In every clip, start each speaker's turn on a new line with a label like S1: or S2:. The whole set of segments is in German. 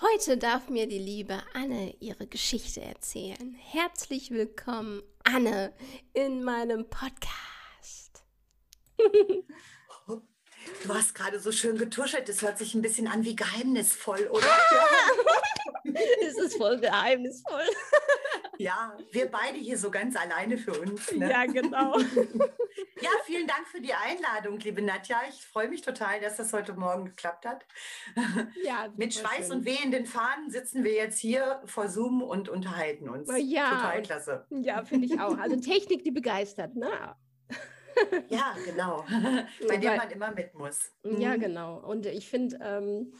S1: Heute darf mir die liebe Anne ihre Geschichte erzählen. Herzlich willkommen, Anne, in meinem Podcast.
S2: Du hast gerade so schön getuschelt. Das hört sich ein bisschen an wie geheimnisvoll, oder?
S1: es ist voll geheimnisvoll.
S2: Ja, wir beide hier so ganz alleine für uns. Ne?
S1: Ja, genau.
S2: Ja, vielen Dank für die Einladung, liebe Nadja. Ich freue mich total, dass das heute Morgen geklappt hat. Ja, Mit Schweiß schön. und wehenden Fahnen sitzen wir jetzt hier vor Zoom und unterhalten uns.
S1: Ja, total klasse. Ja, finde ich auch. Also Technik, die begeistert, ne?
S2: Ja, genau. Bei der man immer mit muss.
S1: Ja, mhm. genau. Und ich finde, ähm,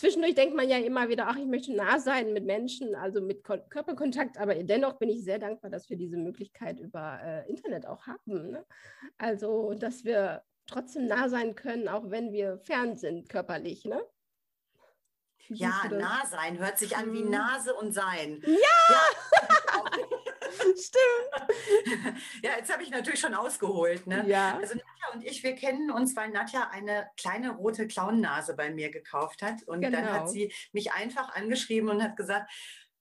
S1: zwischendurch denkt man ja immer wieder, ach, ich möchte nah sein mit Menschen, also mit Ko Körperkontakt, aber dennoch bin ich sehr dankbar, dass wir diese Möglichkeit über äh, Internet auch haben. Ne? Also, dass wir trotzdem nah sein können, auch wenn wir fern sind körperlich. Ne?
S2: Ja, nah sein hört sich an wie mhm. Nase und Sein.
S1: Ja! ja.
S2: Stimmt. Ja, jetzt habe ich natürlich schon ausgeholt. Ne?
S1: Ja.
S2: Also Nadja und ich, wir kennen uns, weil Nadja eine kleine rote Clownnase bei mir gekauft hat. Und genau. dann hat genau. sie mich einfach angeschrieben und hat gesagt,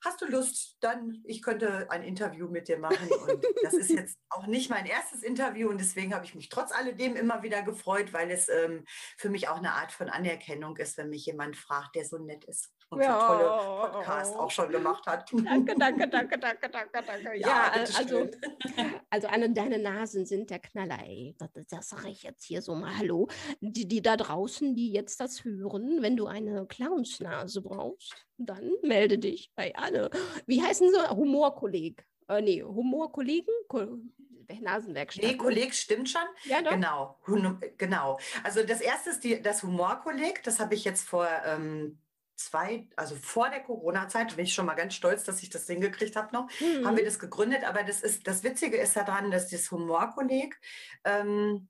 S2: hast du Lust, dann, ich könnte ein Interview mit dir machen. Und das ist jetzt auch nicht mein erstes Interview und deswegen habe ich mich trotz alledem immer wieder gefreut, weil es ähm, für mich auch eine Art von Anerkennung ist, wenn mich jemand fragt, der so nett ist und ja. so tolle Podcasts auch schon gemacht hat.
S1: Danke, danke, danke, danke, danke, danke. Ja, ja also, also eine deine Nasen sind der Knaller, ey. Das, das sage ich jetzt hier so mal. Hallo. Die, die da draußen, die jetzt das hören, wenn du eine Clownsnase brauchst, dann melde dich bei Anne. Wie heißen sie? Humorkolleg. Äh, nee, Humorkollegen? Nasenwerkstatt.
S2: Nee, Kolleg stimmt schon.
S1: Ja, doch.
S2: Genau, genau. Also das erste ist die, das Humorkolleg. Das habe ich jetzt vor ähm, zwei, also vor der Corona-Zeit, bin ich schon mal ganz stolz, dass ich das hingekriegt habe noch, mhm. haben wir das gegründet. Aber das ist, das Witzige ist daran, dass das Humorkolleg ähm,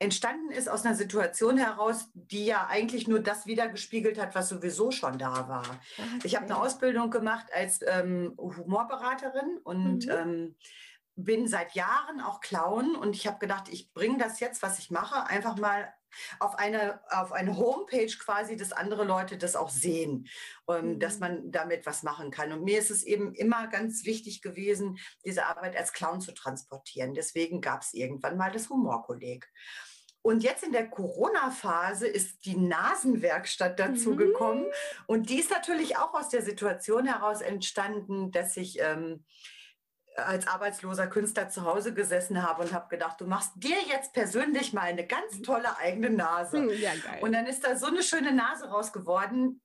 S2: entstanden ist aus einer Situation heraus, die ja eigentlich nur das wiedergespiegelt hat, was sowieso schon da war. Okay. Ich habe eine Ausbildung gemacht als ähm, Humorberaterin und mhm. ähm, bin seit Jahren auch Clown und ich habe gedacht, ich bringe das jetzt, was ich mache, einfach mal auf eine, auf eine Homepage quasi, dass andere Leute das auch sehen, ähm, mhm. dass man damit was machen kann. Und mir ist es eben immer ganz wichtig gewesen, diese Arbeit als Clown zu transportieren. Deswegen gab es irgendwann mal das Humorkolleg. Und jetzt in der Corona-Phase ist die Nasenwerkstatt dazu mhm. gekommen. Und die ist natürlich auch aus der Situation heraus entstanden, dass ich ähm, als arbeitsloser Künstler zu Hause gesessen habe und habe gedacht, du machst dir jetzt persönlich mal eine ganz tolle eigene Nase.
S1: Hm, ja.
S2: Und dann ist da so eine schöne Nase raus geworden.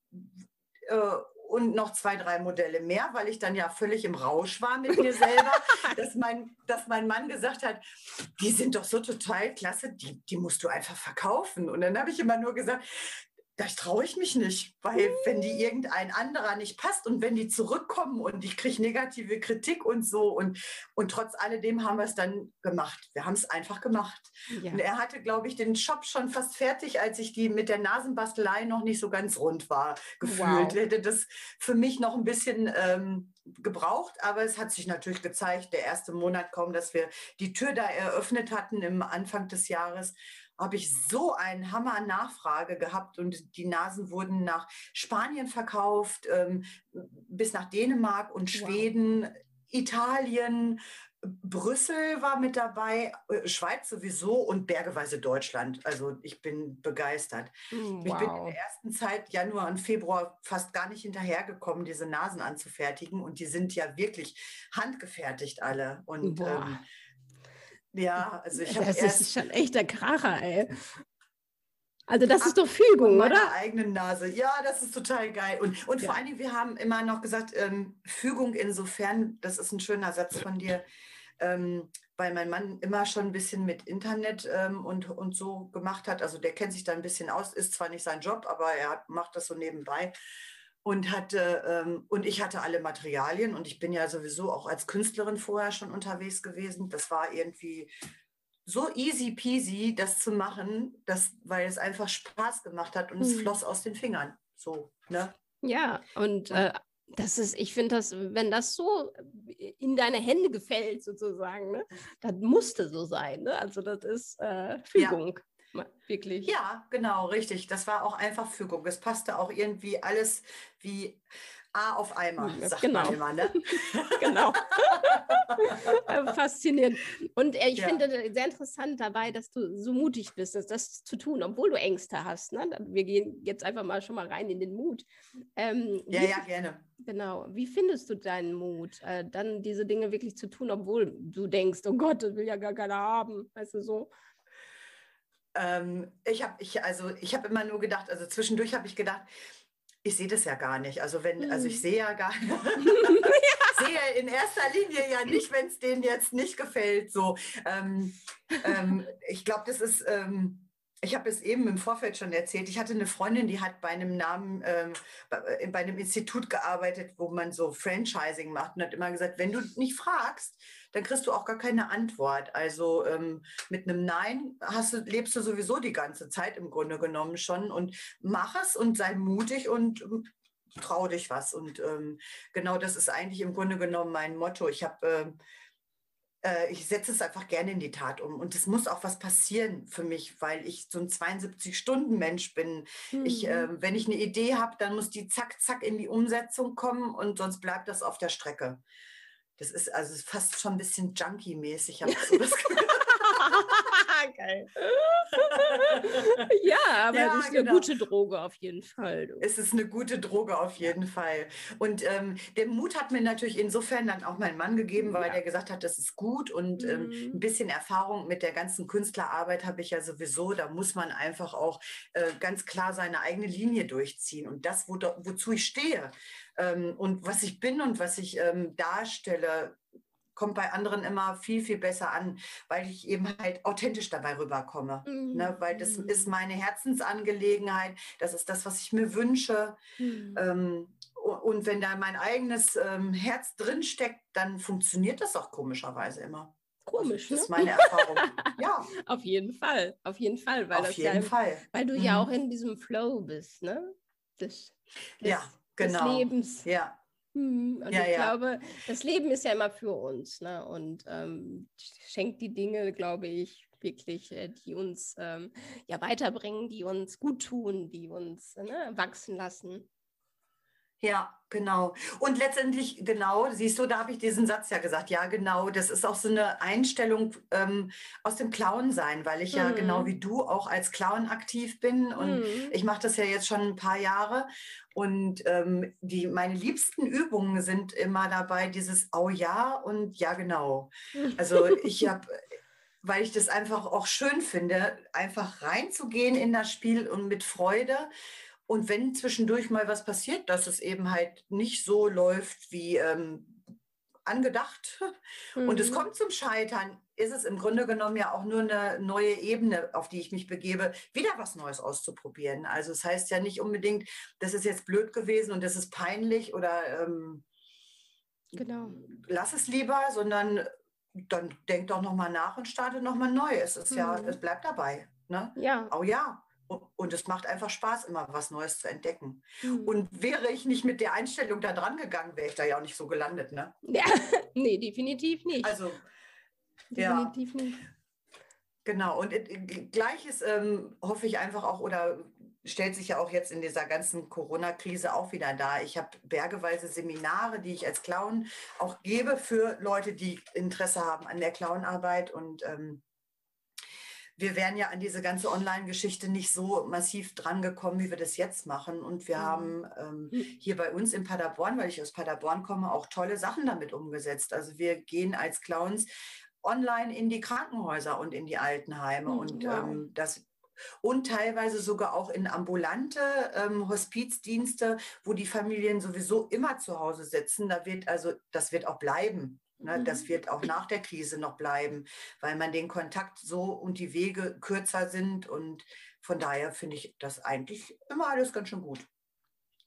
S2: Äh, und noch zwei, drei Modelle mehr, weil ich dann ja völlig im Rausch war mit mir selber, dass, mein, dass mein Mann gesagt hat, die sind doch so total klasse, die, die musst du einfach verkaufen. Und dann habe ich immer nur gesagt, das traue ich mich nicht, weil wenn die irgendein anderer nicht passt und wenn die zurückkommen und ich kriege negative Kritik und so und, und trotz alledem haben wir es dann gemacht. Wir haben es einfach gemacht. Ja. Und er hatte, glaube ich, den Shop schon fast fertig, als ich die mit der Nasenbastelei noch nicht so ganz rund war, gefühlt. Wow. Hätte das für mich noch ein bisschen ähm, gebraucht, aber es hat sich natürlich gezeigt, der erste Monat kaum, dass wir die Tür da eröffnet hatten im Anfang des Jahres habe ich so einen Hammer Nachfrage gehabt und die Nasen wurden nach Spanien verkauft, ähm, bis nach Dänemark und Schweden, wow. Italien, Brüssel war mit dabei, äh, Schweiz sowieso und bergeweise Deutschland. Also ich bin begeistert. Wow. Ich bin in der ersten Zeit, Januar und Februar, fast gar nicht hinterhergekommen, diese Nasen anzufertigen. Und die sind ja wirklich handgefertigt alle. Und ähm, ja, also ich habe
S1: Das ist schon echt der Kracher, ey. Also das ist doch Fügung, oder?
S2: Meine eigene Nase. Ja, das ist total geil. Und, und ja. vor allen Dingen, wir haben immer noch gesagt, ähm, Fügung insofern, das ist ein schöner Satz von dir, ähm, weil mein Mann immer schon ein bisschen mit Internet ähm, und, und so gemacht hat. Also der kennt sich da ein bisschen aus, ist zwar nicht sein Job, aber er macht das so nebenbei. Und hatte ähm, und ich hatte alle Materialien und ich bin ja sowieso auch als Künstlerin vorher schon unterwegs gewesen. Das war irgendwie so easy peasy, das zu machen, das, weil es einfach Spaß gemacht hat und mhm. es floss aus den Fingern. So, ne?
S1: Ja, und äh, das ist, ich finde das, wenn das so in deine Hände gefällt, sozusagen, ne, das musste so sein. Ne? Also das ist äh, Fügung. Ja. Wirklich.
S2: Ja, genau, richtig. Das war auch einfach Fügung. Es passte auch irgendwie alles wie A auf einmal, sagt genau. man immer. Ne?
S1: genau. Faszinierend. Und äh, ich ja. finde sehr interessant dabei, dass du so mutig bist, das, das zu tun, obwohl du Ängste hast. Ne? Wir gehen jetzt einfach mal schon mal rein in den Mut.
S2: Ähm, ja, wie, ja, gerne.
S1: Genau. Wie findest du deinen Mut, äh, dann diese Dinge wirklich zu tun, obwohl du denkst, oh Gott, das will ja gar keiner haben, weißt du so?
S2: Ähm, ich habe ich, also, ich hab immer nur gedacht, also zwischendurch habe ich gedacht, ich sehe das ja gar nicht. Also wenn, also ich hm. sehe ja gar nicht. sehe in erster Linie ja nicht, wenn es denen jetzt nicht gefällt. So, ähm, ähm, ich glaube, das ist. Ähm, ich habe es eben im Vorfeld schon erzählt. Ich hatte eine Freundin, die hat bei einem Namen, ähm, äh, bei, einem Institut gearbeitet, wo man so Franchising macht und hat immer gesagt, wenn du nicht fragst, dann kriegst du auch gar keine Antwort. Also ähm, mit einem Nein hast du, lebst du sowieso die ganze Zeit im Grunde genommen schon und mach es und sei mutig und ähm, trau dich was. Und ähm, genau das ist eigentlich im Grunde genommen mein Motto. Ich habe ähm, äh, ich setze es einfach gerne in die Tat um. Und es muss auch was passieren für mich, weil ich so ein 72-Stunden-Mensch bin. Mhm. Ich, äh, wenn ich eine Idee habe, dann muss die zack, zack in die Umsetzung kommen und sonst bleibt das auf der Strecke. Das ist also fast schon ein bisschen Junkie-mäßig, habe ich so das
S1: Geil. ja, aber ja, das ist genau. eine gute Droge auf jeden Fall.
S2: Du. Es ist eine gute Droge auf jeden Fall. Und ähm, den Mut hat mir natürlich insofern dann auch mein Mann gegeben, weil ja. er gesagt hat, das ist gut und ähm, mhm. ähm, ein bisschen Erfahrung mit der ganzen Künstlerarbeit habe ich ja sowieso. Da muss man einfach auch äh, ganz klar seine eigene Linie durchziehen und das, wo, wozu ich stehe ähm, und was ich bin und was ich ähm, darstelle, kommt bei anderen immer viel, viel besser an, weil ich eben halt authentisch dabei rüberkomme. Mhm. Ne? Weil das mhm. ist meine Herzensangelegenheit, das ist das, was ich mir wünsche. Mhm. Ähm, und wenn da mein eigenes ähm, Herz drinsteckt, dann funktioniert das auch komischerweise immer.
S1: Komisch,
S2: also, das ist ne? meine Erfahrung.
S1: ja. Auf jeden Fall, auf jeden Fall. Weil
S2: auf jeden
S1: ja,
S2: Fall.
S1: Weil du ja mhm. auch in diesem Flow bist, ne?
S2: Das, das, ja, genau.
S1: Des Lebens.
S2: Ja,
S1: und ja, ich ja. glaube, das Leben ist ja immer für uns ne? und ähm, schenkt die Dinge, glaube ich, wirklich, äh, die uns ähm, ja weiterbringen, die uns gut tun, die uns ne, wachsen lassen.
S2: Ja, genau. Und letztendlich, genau, siehst du, da habe ich diesen Satz ja gesagt. Ja, genau, das ist auch so eine Einstellung ähm, aus dem Clown sein, weil ich ja mhm. genau wie du auch als Clown aktiv bin. Und mhm. ich mache das ja jetzt schon ein paar Jahre. Und ähm, die, meine liebsten Übungen sind immer dabei, dieses Oh ja und ja, genau. Also ich habe weil ich das einfach auch schön finde, einfach reinzugehen in das Spiel und mit Freude und wenn zwischendurch mal was passiert, dass es eben halt nicht so läuft wie ähm, angedacht mhm. und es mhm. kommt zum Scheitern, ist es im Grunde genommen ja auch nur eine neue Ebene, auf die ich mich begebe, wieder was Neues auszuprobieren. Also es das heißt ja nicht unbedingt, das ist jetzt blöd gewesen und das ist peinlich oder ähm,
S1: genau.
S2: lass es lieber, sondern dann denk doch nochmal nach und starte nochmal neu. Es ist mhm. ja, es bleibt dabei. Ne?
S1: Ja.
S2: Oh ja. Und es macht einfach Spaß, immer was Neues zu entdecken. Mhm. Und wäre ich nicht mit der Einstellung da dran gegangen, wäre ich da ja auch nicht so gelandet, ne?
S1: Ja, nee, definitiv nicht.
S2: Also,
S1: definitiv ja. nicht.
S2: Genau, und äh, gleiches ähm, hoffe ich einfach auch oder stellt sich ja auch jetzt in dieser ganzen Corona-Krise auch wieder da. Ich habe bergeweise Seminare, die ich als Clown auch gebe für Leute, die Interesse haben an der Clownarbeit und ähm, wir wären ja an diese ganze Online-Geschichte nicht so massiv drangekommen, wie wir das jetzt machen. Und wir mhm. haben ähm, hm. hier bei uns in Paderborn, weil ich aus Paderborn komme, auch tolle Sachen damit umgesetzt. Also wir gehen als Clowns online in die Krankenhäuser und in die Altenheime. Mhm, und ähm, das und teilweise sogar auch in ambulante ähm, Hospizdienste, wo die Familien sowieso immer zu Hause sitzen. Da wird also, das wird auch bleiben. Ne, mhm. Das wird auch nach der Krise noch bleiben, weil man den Kontakt so und die Wege kürzer sind. Und von daher finde ich das eigentlich immer alles ganz schön gut.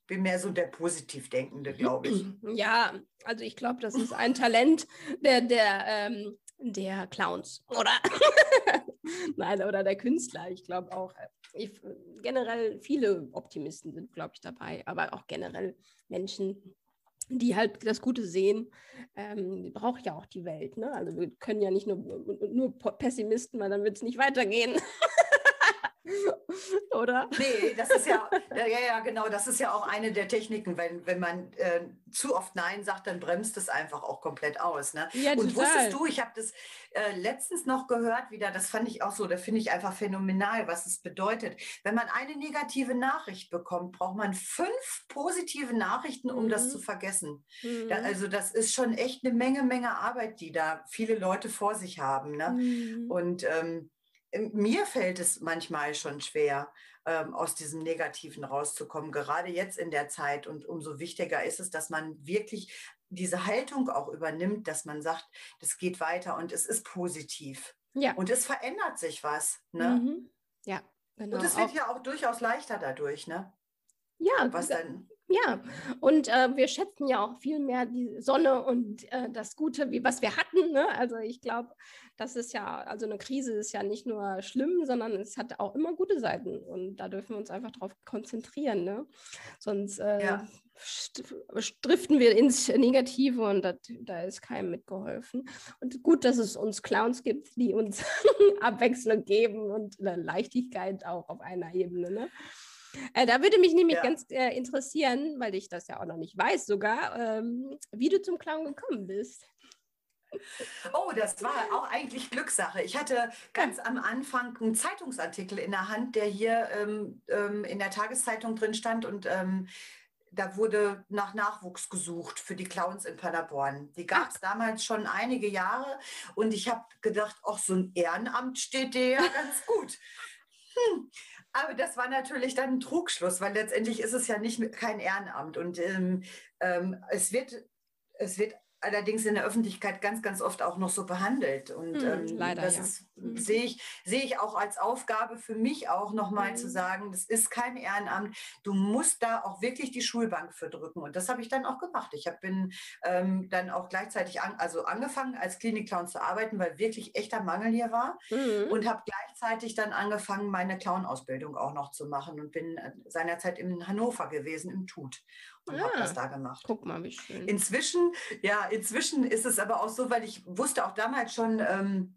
S2: bin mehr so der Positivdenkende, glaube ich.
S1: Ja, also ich glaube, das ist ein Talent der, der, ähm, der Clowns, oder? Nein, oder der Künstler. Ich glaube auch, äh, ich, generell viele Optimisten sind, glaube ich, dabei, aber auch generell Menschen, die halt das Gute sehen, ähm, braucht ja auch die Welt. Ne? Also wir können ja nicht nur, nur Pessimisten, weil dann wird es nicht weitergehen. Oder?
S2: Nee, das ist ja, ja, ja, genau, das ist ja auch eine der Techniken. Wenn, wenn man äh, zu oft Nein sagt, dann bremst es einfach auch komplett aus. Ne? Ja, Und wusstest du, ich habe das äh, letztens noch gehört wieder, das fand ich auch so, da finde ich einfach phänomenal, was es bedeutet. Wenn man eine negative Nachricht bekommt, braucht man fünf positive Nachrichten, um mhm. das zu vergessen. Mhm. Da, also das ist schon echt eine Menge, Menge Arbeit, die da viele Leute vor sich haben. Ne? Mhm. Und ähm, mir fällt es manchmal schon schwer, ähm, aus diesem Negativen rauszukommen, gerade jetzt in der Zeit. Und umso wichtiger ist es, dass man wirklich diese Haltung auch übernimmt, dass man sagt, das geht weiter und es ist positiv. Ja. Und es verändert sich was. Ne?
S1: Mhm. Ja,
S2: genau. Und es wird auch. ja auch durchaus leichter dadurch, ne?
S1: Ja, was dann ja, und äh, wir schätzen ja auch viel mehr die Sonne und äh, das Gute, wie was wir hatten. Ne? Also ich glaube, das ist ja, also eine Krise ist ja nicht nur schlimm, sondern es hat auch immer gute Seiten. Und da dürfen wir uns einfach darauf konzentrieren. Ne? Sonst äh, ja. driften wir ins Negative und dat, da ist keinem mitgeholfen. Und gut, dass es uns Clowns gibt, die uns Abwechslung geben und Leichtigkeit auch auf einer Ebene. Ne? Äh, da würde mich nämlich ja. ganz äh, interessieren, weil ich das ja auch noch nicht weiß sogar, ähm, wie du zum Clown gekommen bist.
S2: Oh, das war auch eigentlich Glückssache. Ich hatte ganz am Anfang einen Zeitungsartikel in der Hand, der hier ähm, ähm, in der Tageszeitung drin stand und ähm, da wurde nach Nachwuchs gesucht für die Clowns in Paderborn. Die gab es damals schon einige Jahre und ich habe gedacht, auch so ein Ehrenamt steht dir ja ganz gut. Hm. Aber das war natürlich dann ein Trugschluss, weil letztendlich ist es ja nicht kein Ehrenamt. Und ähm, ähm, es, wird, es wird allerdings in der Öffentlichkeit ganz, ganz oft auch noch so behandelt. Und hm, ähm, leider, das ja. ist, hm. sehe ich, sehe ich auch als Aufgabe für mich auch nochmal hm. zu sagen, das ist kein Ehrenamt. Du musst da auch wirklich die Schulbank für drücken. Und das habe ich dann auch gemacht. Ich hab, bin ähm, dann auch gleichzeitig an, also angefangen, als Klinikclown zu arbeiten, weil wirklich echter Mangel hier war. Mhm. Und habe gleichzeitig dann angefangen, meine Clown-Ausbildung auch noch zu machen und bin äh, seinerzeit in Hannover gewesen, im Tut und ah, habe das da gemacht.
S1: Guck mal, wie schön.
S2: Inzwischen, ja, inzwischen ist es aber auch so, weil ich wusste auch damals schon, ähm,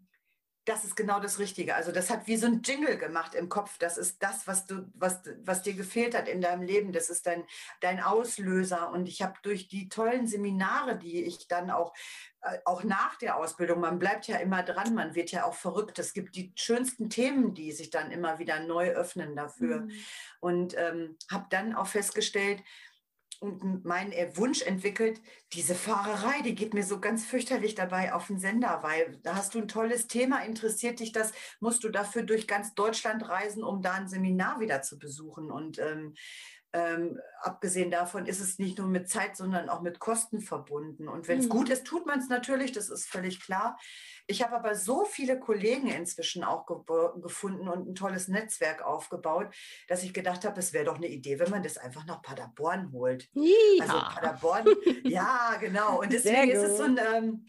S2: das ist genau das Richtige. Also das hat wie so ein Jingle gemacht im Kopf. Das ist das, was du, was, was dir gefehlt hat in deinem Leben. Das ist dein, dein Auslöser. Und ich habe durch die tollen Seminare, die ich dann auch, äh, auch nach der Ausbildung, man bleibt ja immer dran, man wird ja auch verrückt. Es gibt die schönsten Themen, die sich dann immer wieder neu öffnen dafür. Mhm. Und ähm, habe dann auch festgestellt, und meinen Wunsch entwickelt, diese Fahrerei, die geht mir so ganz fürchterlich dabei auf den Sender, weil da hast du ein tolles Thema, interessiert dich das, musst du dafür durch ganz Deutschland reisen, um da ein Seminar wieder zu besuchen. Und ähm, ähm, abgesehen davon ist es nicht nur mit Zeit, sondern auch mit Kosten verbunden. Und wenn es mhm. gut ist, tut man es natürlich, das ist völlig klar. Ich habe aber so viele Kollegen inzwischen auch ge gefunden und ein tolles Netzwerk aufgebaut, dass ich gedacht habe, es wäre doch eine Idee, wenn man das einfach nach Paderborn holt.
S1: Ja.
S2: Also Paderborn, ja, genau. Und deswegen ist es so ein, ähm,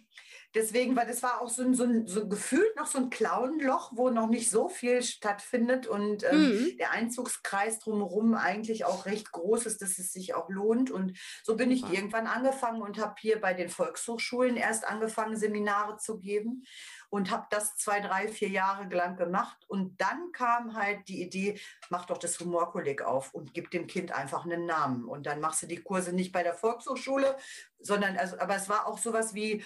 S2: Deswegen, weil das war auch so ein, so ein, so gefühlt noch so ein Clownloch, wo noch nicht so viel stattfindet und ähm, mhm. der Einzugskreis drumherum eigentlich auch recht groß ist, dass es sich auch lohnt. Und so bin ich irgendwann angefangen und habe hier bei den Volkshochschulen erst angefangen, Seminare zu geben und habe das zwei, drei, vier Jahre lang gemacht. Und dann kam halt die Idee, mach doch das Humorkolleg auf und gib dem Kind einfach einen Namen. Und dann machst du die Kurse nicht bei der Volkshochschule, sondern, also, aber es war auch sowas wie,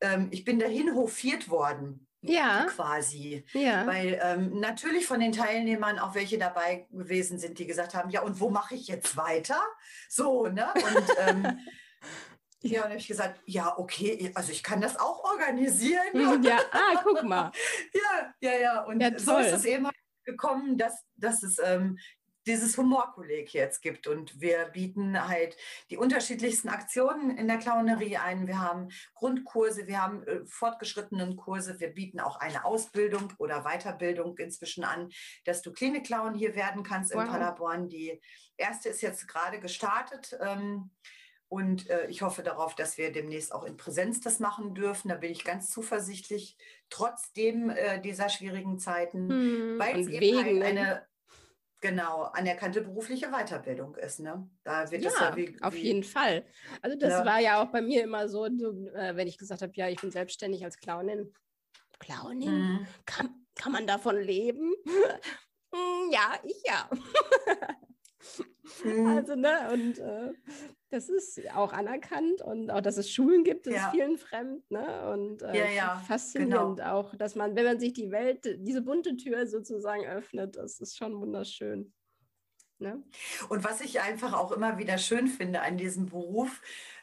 S2: ähm, ich bin dahin hofiert worden.
S1: Ja.
S2: Quasi.
S1: Ja.
S2: Weil ähm, natürlich von den Teilnehmern auch welche dabei gewesen sind, die gesagt haben, ja, und wo mache ich jetzt weiter? So, ne? Und ähm, ja, und habe ich gesagt, ja, okay, also ich kann das auch organisieren.
S1: Ja, ah, guck mal.
S2: ja, ja, ja. Und ja, so ist es eben gekommen, dass, dass es ähm, dieses Humorkolleg jetzt gibt. Und wir bieten halt die unterschiedlichsten Aktionen in der Clownerie ein. Wir haben Grundkurse, wir haben äh, fortgeschrittenen Kurse, wir bieten auch eine Ausbildung oder Weiterbildung inzwischen an, dass du Klinik Clown hier werden kannst wow. in Paderborn. Die erste ist jetzt gerade gestartet. Ähm, und äh, ich hoffe darauf, dass wir demnächst auch in Präsenz das machen dürfen. Da bin ich ganz zuversichtlich, trotzdem äh, dieser schwierigen Zeiten, hm, weil es eben halt ne? eine genau anerkannte berufliche Weiterbildung ist. Ne?
S1: Da wird ja, es ja wie, auf wie, jeden Fall. Also das ne? war ja auch bei mir immer so, äh, wenn ich gesagt habe, ja, ich bin selbstständig als Clownin. Clownin? Mhm. Kann, kann man davon leben? Hm, ja, ich ja. Mhm. Also, ne, und äh, das ist auch anerkannt und auch, dass es Schulen gibt, ist ja. vielen fremd, ne? Und äh, ja, ja, faszinierend genau. auch, dass man, wenn man sich die Welt, diese bunte Tür sozusagen öffnet, das ist schon wunderschön.
S2: Ne? Und was ich einfach auch immer wieder schön finde an diesem Beruf,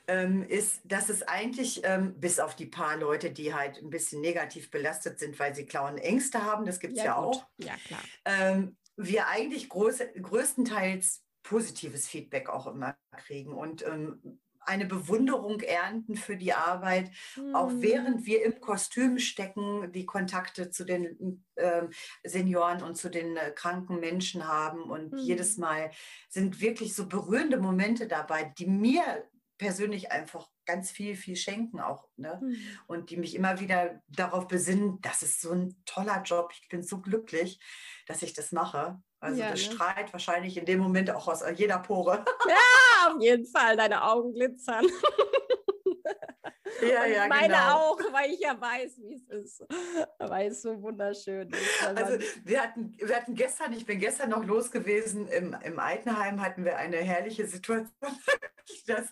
S2: ähm, ist, dass es eigentlich, ähm, bis auf die paar Leute, die halt ein bisschen negativ belastet sind, weil sie klauen Ängste haben, das gibt es ja, ja auch.
S1: Ja, klar.
S2: Ähm, wir eigentlich groß, größtenteils positives Feedback auch immer kriegen und ähm, eine Bewunderung ernten für die Arbeit, mhm. auch während wir im Kostüm stecken, die Kontakte zu den äh, Senioren und zu den äh, kranken Menschen haben. Und mhm. jedes Mal sind wirklich so berührende Momente dabei, die mir persönlich einfach ganz viel, viel schenken auch. Ne? Mhm. Und die mich immer wieder darauf besinnen, das ist so ein toller Job. Ich bin so glücklich, dass ich das mache. Also ja, das ne? strahlt wahrscheinlich in dem Moment auch aus jeder Pore.
S1: Ja, auf jeden Fall. Deine Augen glitzern.
S2: Ja, ja,
S1: meine
S2: genau.
S1: auch, weil ich ja weiß, wie es ist. Weil es so wunderschön ist.
S2: Also wir hatten, wir hatten gestern, ich bin gestern noch los gewesen, im, im Altenheim hatten wir eine herrliche Situation. Das,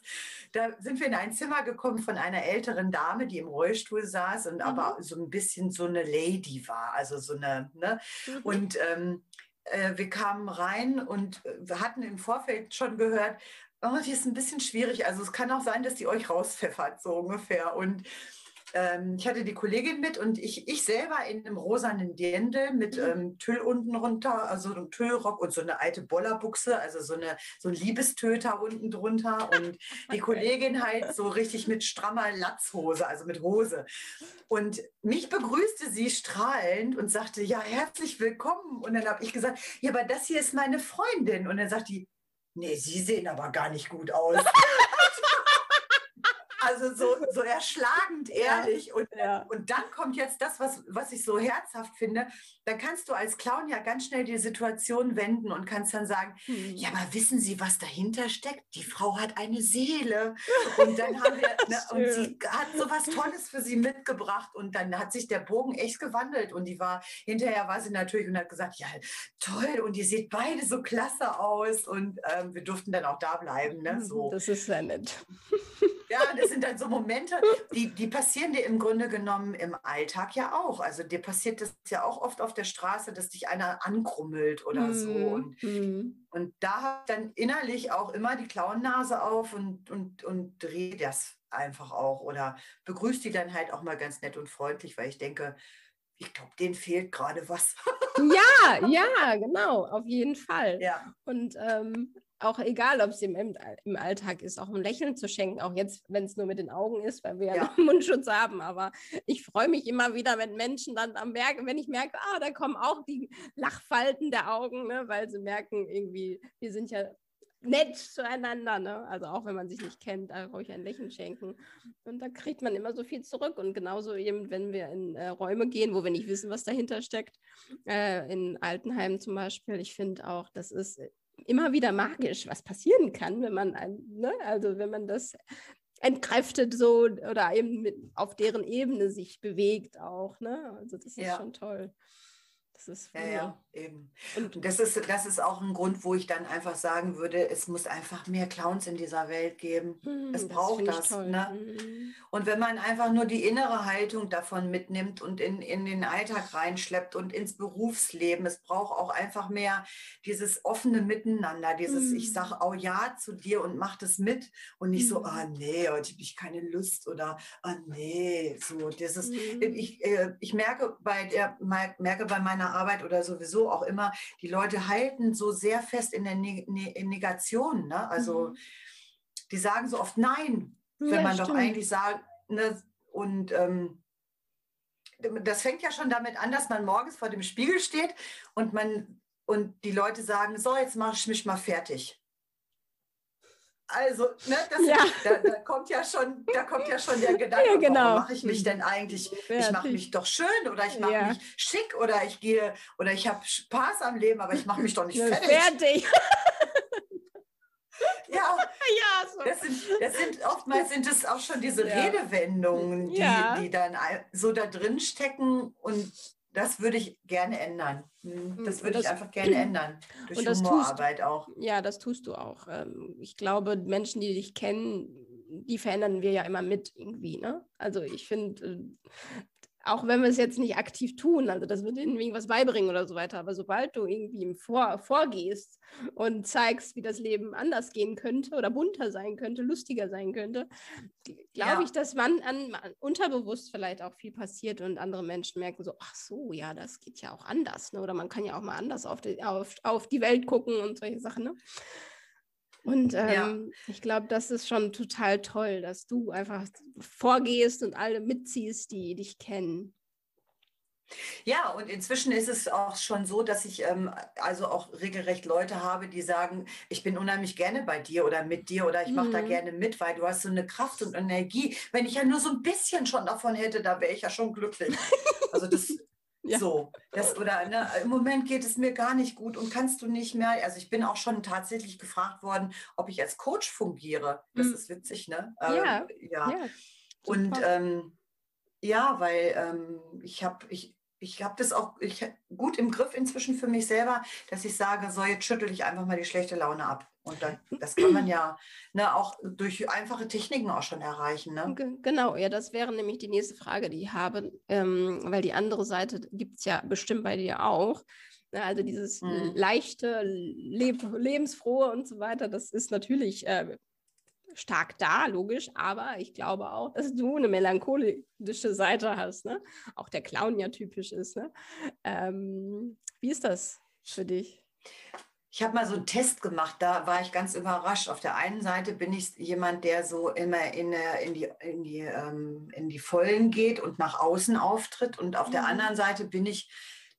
S2: da sind wir in ein Zimmer gekommen von einer älteren Dame, die im Rollstuhl saß und mhm. aber so ein bisschen so eine Lady war, also so eine, ne? Mhm. Und ähm, äh, wir kamen rein und äh, wir hatten im Vorfeld schon gehört, oh, die ist ein bisschen schwierig. Also es kann auch sein, dass die euch rauspfeffert, so ungefähr. Und ähm, ich hatte die Kollegin mit und ich, ich selber in einem rosanen Dirndl mit mhm. ähm, Tüll unten runter, also einem Tüllrock und so eine alte Bollerbuchse, also so, eine, so ein Liebestöter unten drunter und die Kollegin halt so richtig mit strammer Latzhose, also mit Hose. Und mich begrüßte sie strahlend und sagte, ja, herzlich willkommen. Und dann habe ich gesagt, ja, aber das hier ist meine Freundin. Und dann sagt die, nee, Sie sehen aber gar nicht gut aus. Also so, so erschlagend ehrlich. Ja, und, ja. und dann kommt jetzt das, was, was ich so herzhaft finde. Dann kannst du als Clown ja ganz schnell die Situation wenden und kannst dann sagen, hm. ja, aber wissen Sie, was dahinter steckt? Die Frau hat eine Seele. Und dann haben wir, ne, und sie hat so was Tolles für sie mitgebracht. Und dann hat sich der Bogen echt gewandelt. Und die war, hinterher war sie natürlich und hat gesagt, ja, toll. Und ihr seht beide so klasse aus. Und ähm, wir durften dann auch da bleiben. Ne? So.
S1: Das ist sehr nett.
S2: Ja, das sind dann so Momente, die, die passieren dir im Grunde genommen im Alltag ja auch. Also dir passiert das ja auch oft auf der Straße, dass dich einer ankrummelt oder mm. so. Mhm, und, mm. und da habe ich dann innerlich auch immer die Klauennase auf und, und, und drehe das einfach auch oder begrüße die dann halt auch mal ganz nett und freundlich, weil ich denke, ich glaube, denen fehlt gerade was.
S1: ja, ja, genau, auf jeden Fall.
S2: Ja.
S1: Und ähm, auch egal, ob es im, im Alltag ist, auch ein Lächeln zu schenken, auch jetzt, wenn es nur mit den Augen ist, weil wir ja, ja Mundschutz haben. Aber ich freue mich immer wieder, wenn Menschen dann am merken, wenn ich merke, ah, da kommen auch die Lachfalten der Augen, ne, weil sie merken, irgendwie, wir sind ja nett zueinander, ne? Also auch wenn man sich nicht kennt, da ruhig ein Lächeln schenken. Und da kriegt man immer so viel zurück. Und genauso eben, wenn wir in äh, Räume gehen, wo wir nicht wissen, was dahinter steckt, äh, in Altenheimen zum Beispiel, ich finde auch, das ist immer wieder magisch, was passieren kann, wenn man, ein, ne, also wenn man das entkräftet so oder eben mit, auf deren Ebene sich bewegt auch. Ne? Also das ist ja. schon toll.
S2: Das ist ja, ja, eben. Und das ist, das ist auch ein Grund, wo ich dann einfach sagen würde, es muss einfach mehr Clowns in dieser Welt geben. Hm, es braucht das. Ne? Hm. Und wenn man einfach nur die innere Haltung davon mitnimmt und in, in den Alltag reinschleppt und ins Berufsleben, es braucht auch einfach mehr dieses offene Miteinander, dieses hm. ich sage auch Ja zu dir und mach das mit und nicht so, ah hm. oh, nee, heute habe ich keine Lust oder ah oh, nee, so dieses, hm. ich, äh, ich merke bei der, merke bei meiner meiner Arbeit oder sowieso auch immer, die Leute halten so sehr fest in der ne ne Negation. Ne? Also mhm. die sagen so oft Nein, wenn ja, man stimmt. doch eigentlich sagt, ne? und ähm, das fängt ja schon damit an, dass man morgens vor dem Spiegel steht und man und die Leute sagen, so, jetzt mache ich mich mal fertig. Also, ne, das, ja. da, da, kommt ja schon, da kommt ja schon der Gedanke, ja, genau. warum mache ich mich denn eigentlich? Ich mache mich doch schön oder ich mache ja. mich schick oder ich gehe oder ich habe Spaß am Leben, aber ich mache mich doch nicht fertig. Fertig. ja, ja so. das, sind, das sind oftmals sind es auch schon diese Redewendungen, die, die dann so da drin stecken und das würde ich gerne ändern. Hm, das würde das, ich einfach gerne ändern. Durch und Humorarbeit
S1: tust,
S2: auch.
S1: Ja, das tust du auch. Ähm, ich glaube, Menschen, die dich kennen, die verändern wir ja immer mit irgendwie. Ne? Also ich finde, äh, auch wenn wir es jetzt nicht aktiv tun, also das wird ihnen irgendwas beibringen oder so weiter, aber sobald du irgendwie im Vor vorgehst und zeigst, wie das Leben anders gehen könnte oder bunter sein könnte, lustiger sein könnte, glaube ja. ich, dass man an, an, unterbewusst vielleicht auch viel passiert und andere Menschen merken so, ach so, ja, das geht ja auch anders, ne? oder man kann ja auch mal anders auf die, auf, auf die Welt gucken und solche Sachen. Ne? Und ähm, ja. ich glaube, das ist schon total toll, dass du einfach vorgehst und alle mitziehst, die dich kennen.
S2: Ja, und inzwischen ist es auch schon so, dass ich ähm, also auch regelrecht Leute habe, die sagen, ich bin unheimlich gerne bei dir oder mit dir oder ich mache mhm. da gerne mit, weil du hast so eine Kraft und Energie. Wenn ich ja nur so ein bisschen schon davon hätte, da wäre ich ja schon glücklich. Also das ja. So, das, oder ne, im Moment geht es mir gar nicht gut und kannst du nicht mehr. Also ich bin auch schon tatsächlich gefragt worden, ob ich als Coach fungiere. Das mhm. ist witzig, ne?
S1: Ja. Ähm, ja. ja.
S2: Und ähm, ja, weil ähm, ich habe, ich, ich habe das auch ich, gut im Griff inzwischen für mich selber, dass ich sage, so jetzt schüttel ich einfach mal die schlechte Laune ab. Und dann, das kann man ja ne, auch durch einfache Techniken auch schon erreichen. Ne?
S1: Genau, ja, das wäre nämlich die nächste Frage, die ich habe, ähm, weil die andere Seite gibt es ja bestimmt bei dir auch. Ne, also dieses mhm. leichte, leb lebensfrohe und so weiter, das ist natürlich äh, stark da, logisch, aber ich glaube auch, dass du eine melancholische Seite hast, ne? Auch der Clown ja typisch ist, ne? Ähm, wie ist das für dich?
S2: Ich habe mal so einen Test gemacht, da war ich ganz überrascht. Auf der einen Seite bin ich jemand, der so immer in, in, die, in, die, ähm, in die Vollen geht und nach außen auftritt. Und auf mhm. der anderen Seite bin ich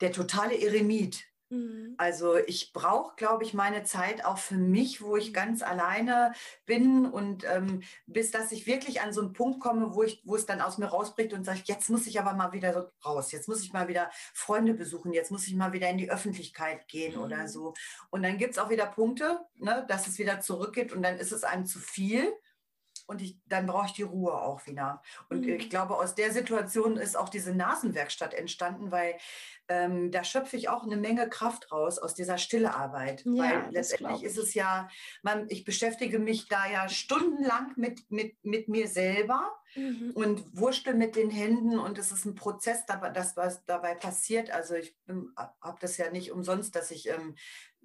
S2: der totale Eremit. Mhm. Also ich brauche, glaube ich, meine Zeit auch für mich, wo ich mhm. ganz alleine bin und ähm, bis dass ich wirklich an so einen Punkt komme, wo, ich, wo es dann aus mir rausbricht und sage, jetzt muss ich aber mal wieder raus, jetzt muss ich mal wieder Freunde besuchen, jetzt muss ich mal wieder in die Öffentlichkeit gehen mhm. oder so. Und dann gibt es auch wieder Punkte, ne, dass es wieder zurückgeht und dann ist es einem zu viel und ich, dann brauche ich die Ruhe auch wieder. Und mhm. ich glaube, aus der Situation ist auch diese Nasenwerkstatt entstanden, weil ähm, da schöpfe ich auch eine Menge Kraft raus aus dieser Stillearbeit. Ja, weil letztendlich ist es ja, man, ich beschäftige mich da ja stundenlang mit, mit, mit mir selber mhm. und wurschtel mit den Händen und es ist ein Prozess, das, was dabei passiert. Also ich habe das ja nicht umsonst, dass ich ähm,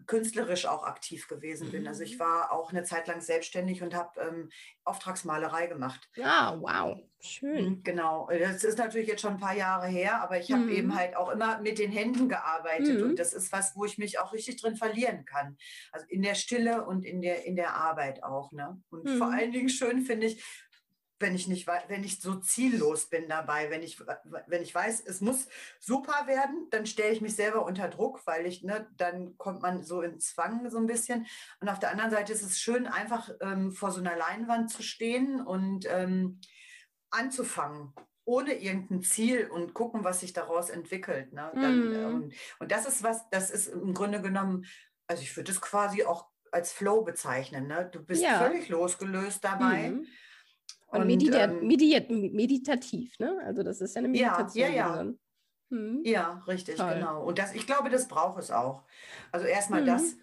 S2: künstlerisch auch aktiv gewesen bin. Also ich mhm. war auch eine Zeit lang selbstständig und habe ähm, Auftragsmalerei gemacht.
S1: Ah, wow, schön.
S2: Mhm, genau, das ist natürlich jetzt schon ein paar Jahre her, aber ich habe mhm. eben halt auch immer mit den Händen gearbeitet mhm. und das ist was, wo ich mich auch richtig drin verlieren kann. Also in der Stille und in der, in der Arbeit auch. Ne? Und mhm. vor allen Dingen schön finde ich, wenn ich nicht, wenn ich so ziellos bin dabei, wenn ich, wenn ich weiß, es muss super werden, dann stelle ich mich selber unter Druck, weil ich, ne, dann kommt man so in Zwang so ein bisschen. Und auf der anderen Seite ist es schön, einfach ähm, vor so einer Leinwand zu stehen und ähm, anzufangen ohne irgendein Ziel und gucken, was sich daraus entwickelt. Ne? Dann, mm. ähm, und das ist was, das ist im Grunde genommen, also ich würde es quasi auch als Flow bezeichnen. Ne? Du bist ja. völlig losgelöst dabei. Mm.
S1: Und, medita ähm, medit meditativ, ne? Also das ist ja eine Meditation.
S2: Ja, ja, ja. Hm. Ja, richtig, Toll. genau. Und das, ich glaube, das braucht es auch. Also erstmal hm. das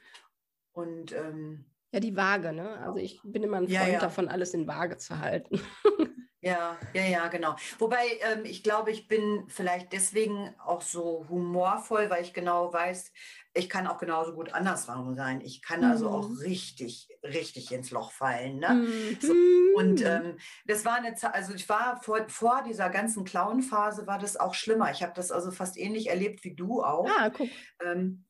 S2: und ähm,
S1: ja, die Waage, ne? Also ich bin immer ein Freund ja, ja. davon, alles in Waage zu halten.
S2: ja, ja, ja, genau. Wobei ähm, ich glaube, ich bin vielleicht deswegen auch so humorvoll, weil ich genau weiß, ich kann auch genauso gut andersrum sein. Ich kann also auch mhm. richtig richtig ins Loch fallen. Ne? Mhm. So, und ähm, das war eine Zeit, also ich war vor, vor dieser ganzen Clown-Phase war das auch schlimmer. Ich habe das also fast ähnlich erlebt wie du auch. Ah, guck. Ähm,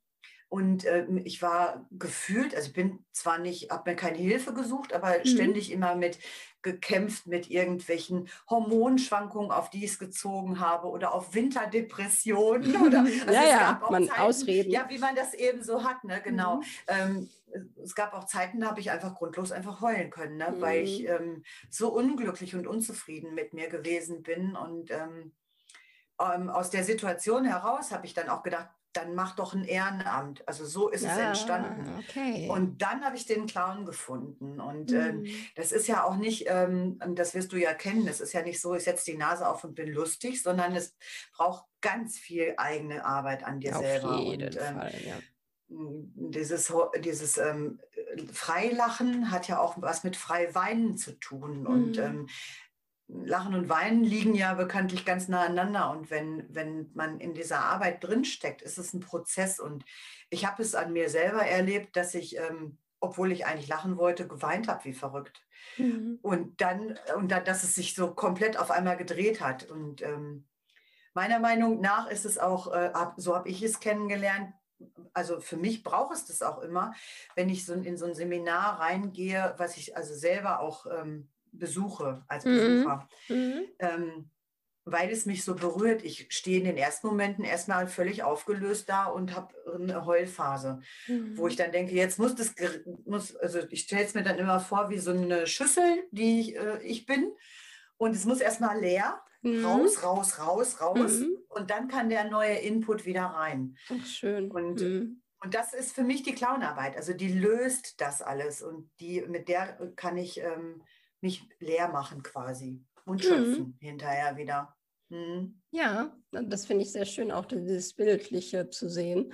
S2: und äh, ich war gefühlt, also ich bin zwar nicht, habe mir keine Hilfe gesucht, aber mhm. ständig immer mit gekämpft mit irgendwelchen Hormonschwankungen, auf die ich es gezogen habe oder auf Winterdepressionen. Oder,
S1: also ja, ja, man Zeiten, ausreden.
S2: Ja, wie man das eben so hat, ne? genau. Mhm. Ähm, es gab auch Zeiten, da habe ich einfach grundlos einfach heulen können, ne? Mhm. weil ich ähm, so unglücklich und unzufrieden mit mir gewesen bin. Und ähm, ähm aus der Situation heraus habe ich dann auch gedacht, dann mach doch ein Ehrenamt. Also so ist ja, es entstanden. Okay. Und dann habe ich den Clown gefunden. Und ähm, mhm. ähm, das ist ja auch nicht, ähm, das wirst du ja kennen, es ist ja nicht so, ich setze die Nase auf und bin lustig, sondern es braucht ganz viel eigene Arbeit an dir
S1: auf
S2: selber.
S1: Jeden und, ähm, Fall, ja.
S2: Dieses, dieses ähm, Freilachen hat ja auch was mit Freiweinen zu tun. Mhm. Und ähm, Lachen und Weinen liegen ja bekanntlich ganz nah aneinander. Und wenn, wenn man in dieser Arbeit drinsteckt, ist es ein Prozess. Und ich habe es an mir selber erlebt, dass ich, ähm, obwohl ich eigentlich lachen wollte, geweint habe wie verrückt. Mhm. Und dann, und dann, dass es sich so komplett auf einmal gedreht hat. Und ähm, meiner Meinung nach ist es auch, äh, so habe ich es kennengelernt, also für mich braucht es das auch immer, wenn ich so in so ein Seminar reingehe, was ich also selber auch ähm, besuche als mhm. Besucher. Mhm. Ähm, weil es mich so berührt. Ich stehe in den ersten Momenten erstmal völlig aufgelöst da und habe eine Heulphase, mhm. wo ich dann denke, jetzt muss das, muss, also ich stelle es mir dann immer vor wie so eine Schüssel, die ich, äh, ich bin. Und es muss erstmal leer, mhm. raus, raus, raus, raus. Mhm. Und dann kann der neue Input wieder rein.
S1: Ach, schön.
S2: Und mhm. Und das ist für mich die Clownarbeit. Also die löst das alles und die, mit der kann ich ähm, mich leer machen quasi und mhm. schöpfen mhm. hinterher wieder.
S1: Mhm. Ja, das finde ich sehr schön, auch dieses Bildliche zu sehen,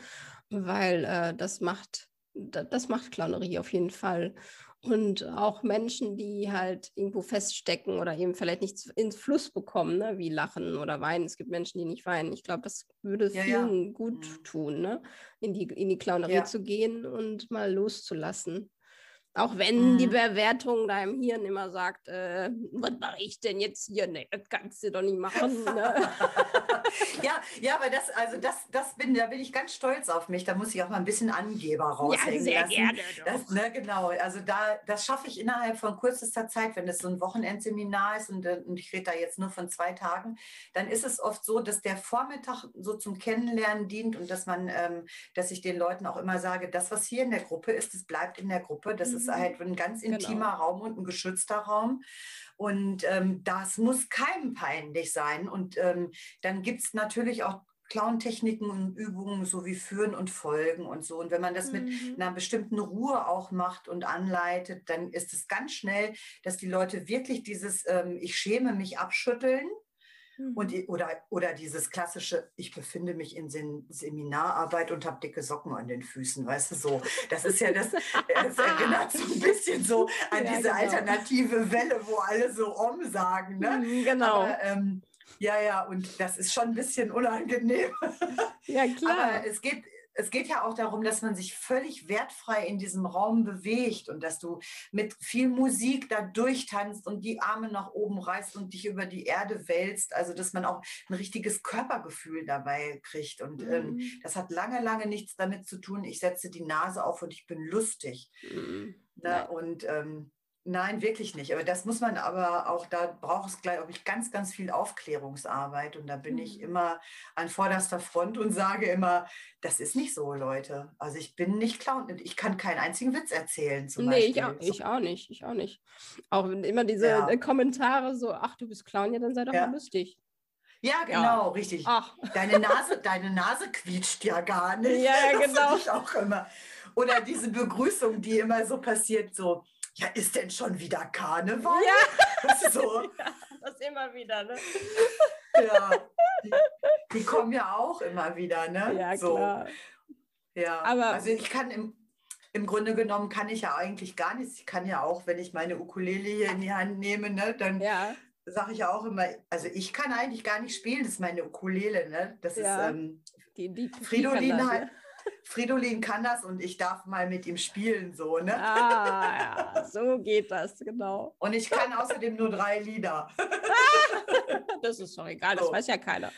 S1: weil äh, das macht, das macht Clownerie auf jeden Fall. Und auch Menschen, die halt irgendwo feststecken oder eben vielleicht nicht ins Fluss bekommen, ne? wie lachen oder weinen. Es gibt Menschen, die nicht weinen. Ich glaube, das würde ja, vielen ja. gut mhm. tun, ne? in, die, in die Clownerie ja. zu gehen und mal loszulassen. Auch wenn mhm. die Bewertung da im Hirn immer sagt, äh, was mache ich denn jetzt hier? Nee, das kannst du doch nicht machen. Ne?
S2: ja, ja, aber das, also das, das bin, da bin ich ganz stolz auf mich. Da muss ich auch mal ein bisschen Angeber raushängen
S1: ja, sehr
S2: lassen.
S1: gerne.
S2: Das, ne, genau, also da, das schaffe ich innerhalb von kürzester Zeit, wenn es so ein Wochenendseminar ist und, und ich rede da jetzt nur von zwei Tagen, dann ist es oft so, dass der Vormittag so zum Kennenlernen dient und dass man, ähm, dass ich den Leuten auch immer sage, das, was hier in der Gruppe ist, das bleibt in der Gruppe. Das mhm. ist ist halt ein ganz genau. intimer genau. Raum und ein geschützter Raum. Und ähm, das muss keinem peinlich sein. Und ähm, dann gibt es natürlich auch Clown-Techniken und Übungen so wie Führen und Folgen und so. Und wenn man das mhm. mit einer bestimmten Ruhe auch macht und anleitet, dann ist es ganz schnell, dass die Leute wirklich dieses ähm, Ich schäme mich abschütteln und, mhm. oder, oder dieses klassische, ich befinde mich in Sem Seminararbeit und habe dicke Socken an den Füßen, weißt du so. Das ist ja das, das erinnert so ein bisschen so an ja, diese genau. alternative Welle, wo alle so Om sagen. Ne?
S1: Mhm, genau.
S2: Aber, ähm, ja, ja, und das ist schon ein bisschen unangenehm.
S1: Ja, klar.
S2: Aber es geht, es geht ja auch darum, dass man sich völlig wertfrei in diesem Raum bewegt und dass du mit viel Musik da durchtanzt und die Arme nach oben reißt und dich über die Erde wälzt. Also, dass man auch ein richtiges Körpergefühl dabei kriegt. Und ähm, mhm. ähm, das hat lange, lange nichts damit zu tun, ich setze die Nase auf und ich bin lustig. Mhm. Ne? Und ähm, Nein, wirklich nicht. Aber das muss man aber auch, da braucht es, glaube ich, ganz, ganz viel Aufklärungsarbeit. Und da bin mhm. ich immer an vorderster Front und sage immer, das ist nicht so, Leute. Also ich bin nicht Clown. Ich kann keinen einzigen Witz erzählen. Zum nee,
S1: ich auch, ich auch, nicht. Ich auch nicht. Auch immer diese ja. Äh, Kommentare so, ach, du bist Clown, ja, dann sei doch ja. mal lustig.
S2: Ja, genau, ja. richtig. Ach. Deine Nase, deine Nase quietscht ja gar nicht.
S1: Ja,
S2: das
S1: genau.
S2: Ich auch immer. Oder diese Begrüßung, die immer so passiert, so, ja, ist denn schon wieder Karneval?
S1: Ja.
S2: So.
S1: ja das immer wieder, ne?
S2: Ja, die, die, kommen ja auch immer wieder, ne?
S1: Ja, so. klar.
S2: Ja,
S1: Aber
S2: also ich kann im, im Grunde genommen kann ich ja eigentlich gar nichts. Ich kann ja auch, wenn ich meine Ukulele hier in die Hand nehme, ne, dann ja. sage ich ja auch immer, also ich kann eigentlich gar nicht spielen, das ist meine Ukulele, ne? Das ja. ist ähm,
S1: die, die
S2: Fridolin, das, Fridolin kann das und ich darf mal mit ihm spielen, so, ne?
S1: Ah, ja, so geht das, genau.
S2: Und ich kann außerdem nur drei Lieder.
S1: das ist doch egal, das so. weiß ja keiner.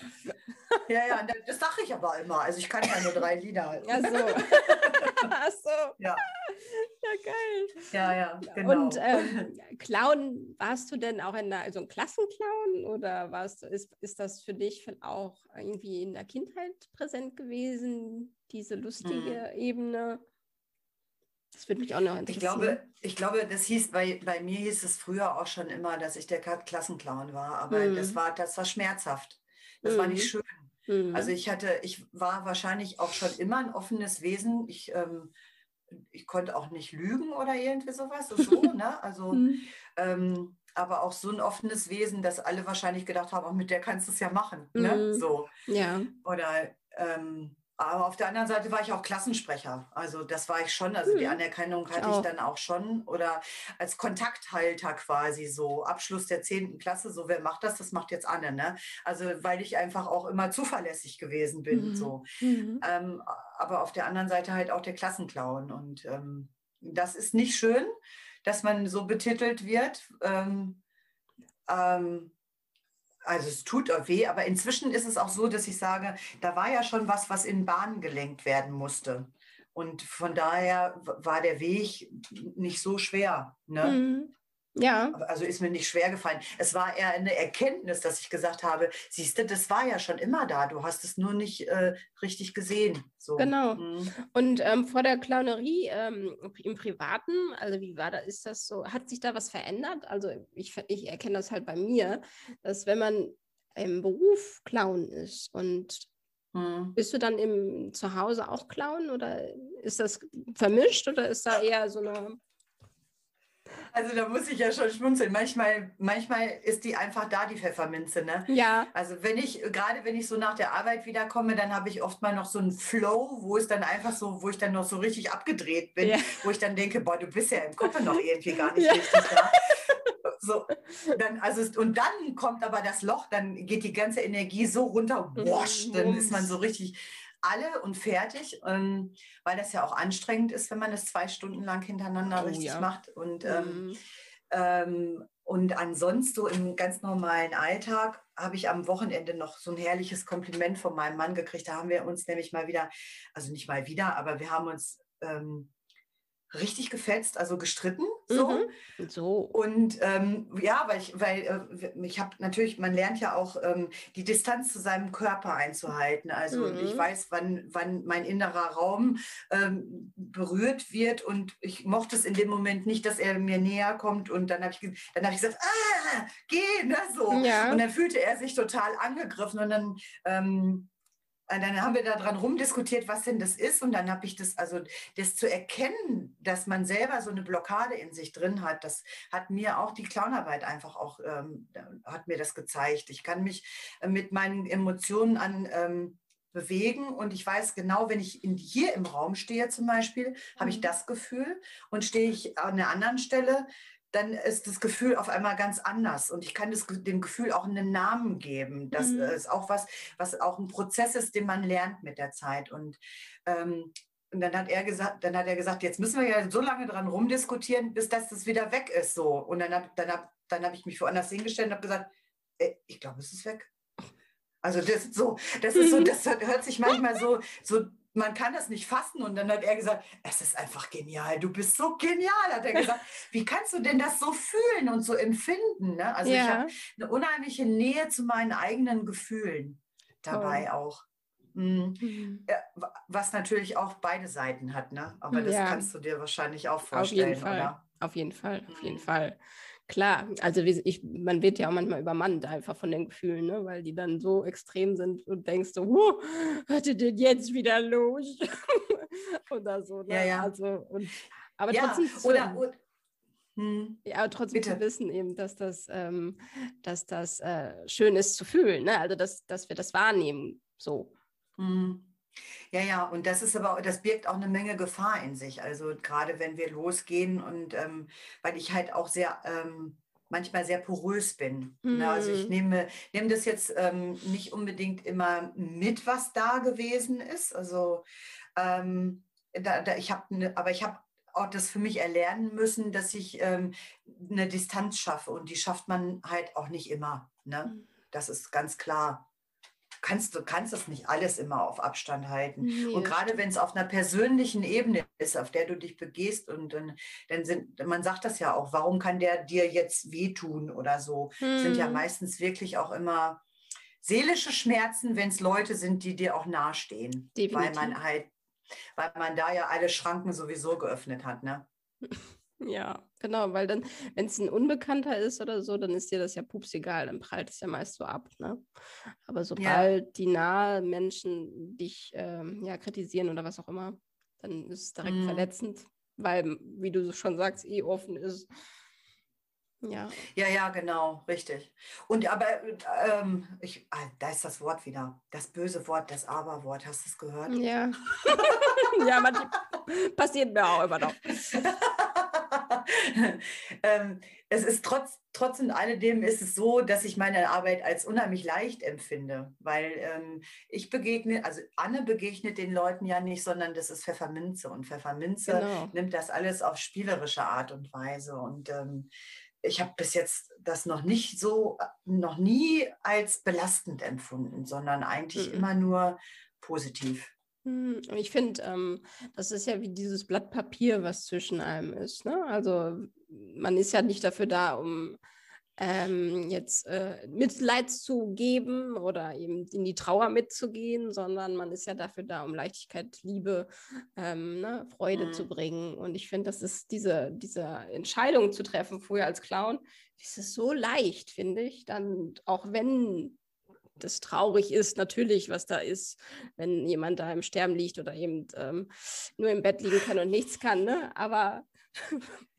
S2: Ja, ja, das sage ich aber immer. Also ich kann ja nur drei Lieder.
S1: Ja, so. Ach so.
S2: Ja.
S1: Ja, geil.
S2: Ja, ja, genau.
S1: Und ähm, Clown, warst du denn auch in der, also ein Klassenclown oder warst du, ist, ist das für dich auch irgendwie in der Kindheit präsent gewesen, diese lustige hm. Ebene? Das würde mich auch noch interessieren.
S2: Ich glaube, ich glaube, das hieß, bei, bei mir hieß es früher auch schon immer, dass ich der Klassenclown war, aber mhm. das war, das war schmerzhaft. Das mhm. war nicht schön. Mhm. Also ich hatte, ich war wahrscheinlich auch schon immer ein offenes Wesen. Ich, ähm, ich konnte auch nicht lügen oder irgendwie sowas. So, ne? Also, mhm. ähm, aber auch so ein offenes Wesen, dass alle wahrscheinlich gedacht haben, auch mit der kannst du es ja machen. Ne? Mhm. So.
S1: Ja.
S2: Oder ähm, aber auf der anderen Seite war ich auch Klassensprecher. Also das war ich schon. Also die hm. Anerkennung hatte ich, ich dann auch schon. Oder als Kontakthalter quasi so. Abschluss der 10. Klasse, so wer macht das? Das macht jetzt Anne. Ne? Also weil ich einfach auch immer zuverlässig gewesen bin. Mhm. So. Mhm. Ähm, aber auf der anderen Seite halt auch der Klassenclown. Und ähm, das ist nicht schön, dass man so betitelt wird. Ähm, ähm also es tut weh, aber inzwischen ist es auch so, dass ich sage, da war ja schon was, was in Bahnen gelenkt werden musste. Und von daher war der Weg nicht so schwer. Ne? Mhm.
S1: Ja.
S2: Also ist mir nicht schwer gefallen. Es war eher eine Erkenntnis, dass ich gesagt habe, siehst du, das war ja schon immer da. Du hast es nur nicht äh, richtig gesehen. So.
S1: Genau. Mhm. Und ähm, vor der Clownerie ähm, im Privaten, also wie war da, ist das so, hat sich da was verändert? Also ich, ich erkenne das halt bei mir, dass wenn man im Beruf Clown ist und mhm. bist du dann im Zuhause auch Clown oder ist das vermischt oder ist da eher so eine
S2: also da muss ich ja schon schmunzeln. Manchmal, manchmal ist die einfach da, die Pfefferminze. Ne?
S1: Ja.
S2: Also wenn ich, gerade wenn ich so nach der Arbeit wiederkomme, dann habe ich oft mal noch so einen Flow, wo es dann einfach so, wo ich dann noch so richtig abgedreht bin, ja. wo ich dann denke, boah, du bist ja im Kopf noch irgendwie gar nicht ja. richtig da. So, dann, also, und dann kommt aber das Loch, dann geht die ganze Energie so runter, wasch, dann ist man so richtig alle und fertig, ähm, weil das ja auch anstrengend ist, wenn man das zwei Stunden lang hintereinander oh, richtig ja. macht. Und, ähm, mhm. ähm, und ansonsten so im ganz normalen Alltag habe ich am Wochenende noch so ein herrliches Kompliment von meinem Mann gekriegt. Da haben wir uns nämlich mal wieder, also nicht mal wieder, aber wir haben uns ähm, richtig gefetzt, also gestritten. So.
S1: Mhm. so.
S2: Und ähm, ja, weil ich, weil äh, ich habe natürlich, man lernt ja auch ähm, die Distanz zu seinem Körper einzuhalten. Also mhm. ich weiß, wann, wann mein innerer Raum ähm, berührt wird und ich mochte es in dem Moment nicht, dass er mir näher kommt und dann habe ich, dann hab ich gesagt, ah, geh, ne, so. Ja. Und dann fühlte er sich total angegriffen und dann ähm, äh, dann haben wir daran rumdiskutiert, was denn das ist. Und dann habe ich das, also das zu erkennen, dass man selber so eine Blockade in sich drin hat, das hat mir auch die Clownarbeit einfach auch, ähm, hat mir das gezeigt. Ich kann mich äh, mit meinen Emotionen an ähm, bewegen und ich weiß genau, wenn ich in, hier im Raum stehe zum Beispiel, habe ich mhm. das Gefühl und stehe ich an einer anderen Stelle, dann ist das Gefühl auf einmal ganz anders. Und ich kann das, dem Gefühl auch einen Namen geben. Das mhm. ist auch was, was auch ein Prozess ist, den man lernt mit der Zeit. Und, ähm, und dann hat er gesagt, dann hat er gesagt, jetzt müssen wir ja so lange dran rumdiskutieren, bis das, das wieder weg ist. So. Und dann habe dann hab, dann hab ich mich woanders hingestellt und habe gesagt, äh, ich glaube, es ist weg. Also das so, das ist so, das hört sich manchmal so, so man kann das nicht fassen. Und dann hat er gesagt, es ist einfach genial, du bist so genial, hat er gesagt. Wie kannst du denn das so fühlen und so empfinden? Ne? Also ja. ich habe eine unheimliche Nähe zu meinen eigenen Gefühlen dabei Toll. auch. Mhm. Mhm. Ja, was natürlich auch beide Seiten hat, ne? Aber das ja. kannst du dir wahrscheinlich auch vorstellen,
S1: auf jeden Fall.
S2: oder?
S1: Auf jeden Fall, auf jeden mhm. Fall. Klar, also ich, man wird ja auch manchmal übermannt einfach von den Gefühlen, ne? weil die dann so extrem sind und denkst so, wow, was ist denn jetzt wieder los? oder so. Ne?
S2: Ja, ja.
S1: Also, und, aber
S2: ja,
S1: trotzdem,
S2: zu, oder, oder hm.
S1: ja, aber trotzdem Bitte. zu wissen eben, dass das, ähm, dass das äh, schön ist zu fühlen, ne? also dass, dass wir das wahrnehmen, so.
S2: Hm. Ja, ja, und das ist aber, das birgt auch eine Menge Gefahr in sich. Also gerade wenn wir losgehen und ähm, weil ich halt auch sehr ähm, manchmal sehr porös bin. Mhm. Ne? Also ich mhm. nehme, nehme das jetzt ähm, nicht unbedingt immer mit, was da gewesen ist. Also Ähm, da, da, ich habe, ne, aber ich habe auch das für mich erlernen müssen, dass ich ähm, eine Distanz schaffe und die schafft man halt auch nicht immer. Ne? Mhm. Das ist ganz klar kannst du kannst das nicht alles immer auf Abstand halten. Nee, und gerade wenn es auf einer persönlichen Ebene ist, auf der du dich begehst und dann, dann sind, man sagt das ja auch, warum kann der dir jetzt wehtun oder so, hm. sind ja hm. meistens wirklich auch immer seelische Schmerzen, wenn es Leute sind, die dir auch nahestehen. Definitiv. Weil man halt, weil man da ja alle Schranken sowieso geöffnet hat, ne?
S1: Ja, genau, weil dann, wenn es ein Unbekannter ist oder so, dann ist dir das ja pups egal, dann prallt es ja meist so ab. Ne? Aber sobald ja. die nahe Menschen dich ähm, ja, kritisieren oder was auch immer, dann ist es direkt mhm. verletzend, weil, wie du schon sagst, eh offen ist.
S2: Ja. Ja, ja, genau, richtig. Und aber ähm, ich, ah, da ist das Wort wieder, das böse Wort, das Aber-Wort. Hast du es gehört?
S1: Ja. ja, manchmal passiert mir auch immer noch.
S2: ähm, es ist trotz, trotz und alledem ist es so, dass ich meine Arbeit als unheimlich leicht empfinde, weil ähm, ich begegne, also Anne begegnet den Leuten ja nicht, sondern das ist Pfefferminze und Pfefferminze genau. nimmt das alles auf spielerische Art und Weise und ähm, ich habe bis jetzt das noch nicht so, noch nie als belastend empfunden, sondern eigentlich mhm. immer nur positiv.
S1: Hm, ich finde, ähm, das ist ja wie dieses Blatt Papier, was zwischen einem ist. Ne? Also man ist ja nicht dafür da, um ähm, jetzt äh, Mitleid zu geben oder eben in die Trauer mitzugehen, sondern man ist ja dafür da, um Leichtigkeit, Liebe, ähm, ne, Freude mhm. zu bringen. Und ich finde, das ist diese, diese Entscheidung zu treffen, vorher als Clown, ist so leicht, finde ich. Dann, auch wenn das traurig ist, natürlich, was da ist, wenn jemand da im Sterben liegt oder eben ähm, nur im Bett liegen kann und nichts kann. Ne? Aber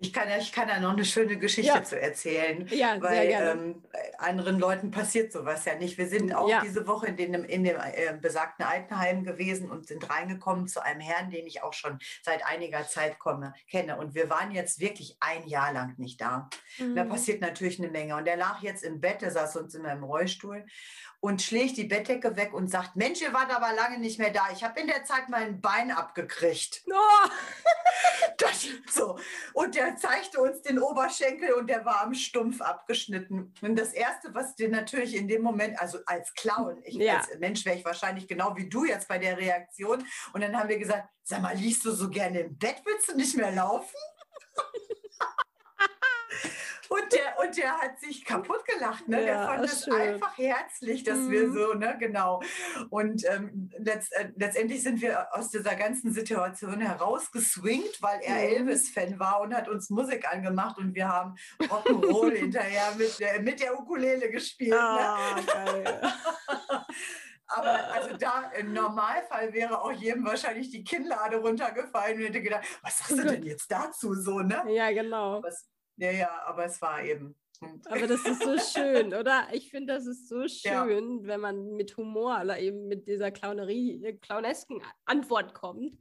S2: ich kann, ja, ich kann ja noch eine schöne Geschichte ja. zu erzählen, ja, weil ähm, anderen Leuten passiert sowas ja nicht. Wir sind auch ja. diese Woche in dem, in dem äh, besagten Altenheim gewesen und sind reingekommen zu einem Herrn, den ich auch schon seit einiger Zeit komme, kenne. Und wir waren jetzt wirklich ein Jahr lang nicht da. Mhm. Da passiert natürlich eine Menge. Und er lag jetzt im Bett, er saß uns immer im Rollstuhl und schlägt die Bettdecke weg und sagt, Mensch, ihr wart aber lange nicht mehr da. Ich habe in der Zeit mein Bein abgekriegt. Oh. das, so. Und der zeigte uns den Oberschenkel und der war am Stumpf abgeschnitten. Und das Erste, was dir natürlich in dem Moment, also als Clown, ich ja. als Mensch wäre ich wahrscheinlich genau wie du jetzt bei der Reaktion. Und dann haben wir gesagt, sag mal, liegst du so gerne im Bett, willst du nicht mehr laufen? Und der, und der hat sich kaputt gelacht. Ne? Ja, der fand es einfach herzlich, dass mhm. wir so, ne, genau. Und ähm, letzt, äh, letztendlich sind wir aus dieser ganzen Situation herausgeswingt, weil er mhm. Elvis-Fan war und hat uns Musik angemacht und wir haben Rock'n'Roll hinterher mit der, mit der Ukulele gespielt. Ne? Ah, ne? geil. Aber also da im Normalfall wäre auch jedem wahrscheinlich die Kinnlade runtergefallen und hätte gedacht, was sagst du denn jetzt dazu so, ne?
S1: Ja, genau.
S2: Was, ja, ja, aber es war eben.
S1: Aber das ist so schön, oder? Ich finde, das ist so schön, ja. wenn man mit Humor oder eben mit dieser Clownerie, äh, clownesken Antwort kommt.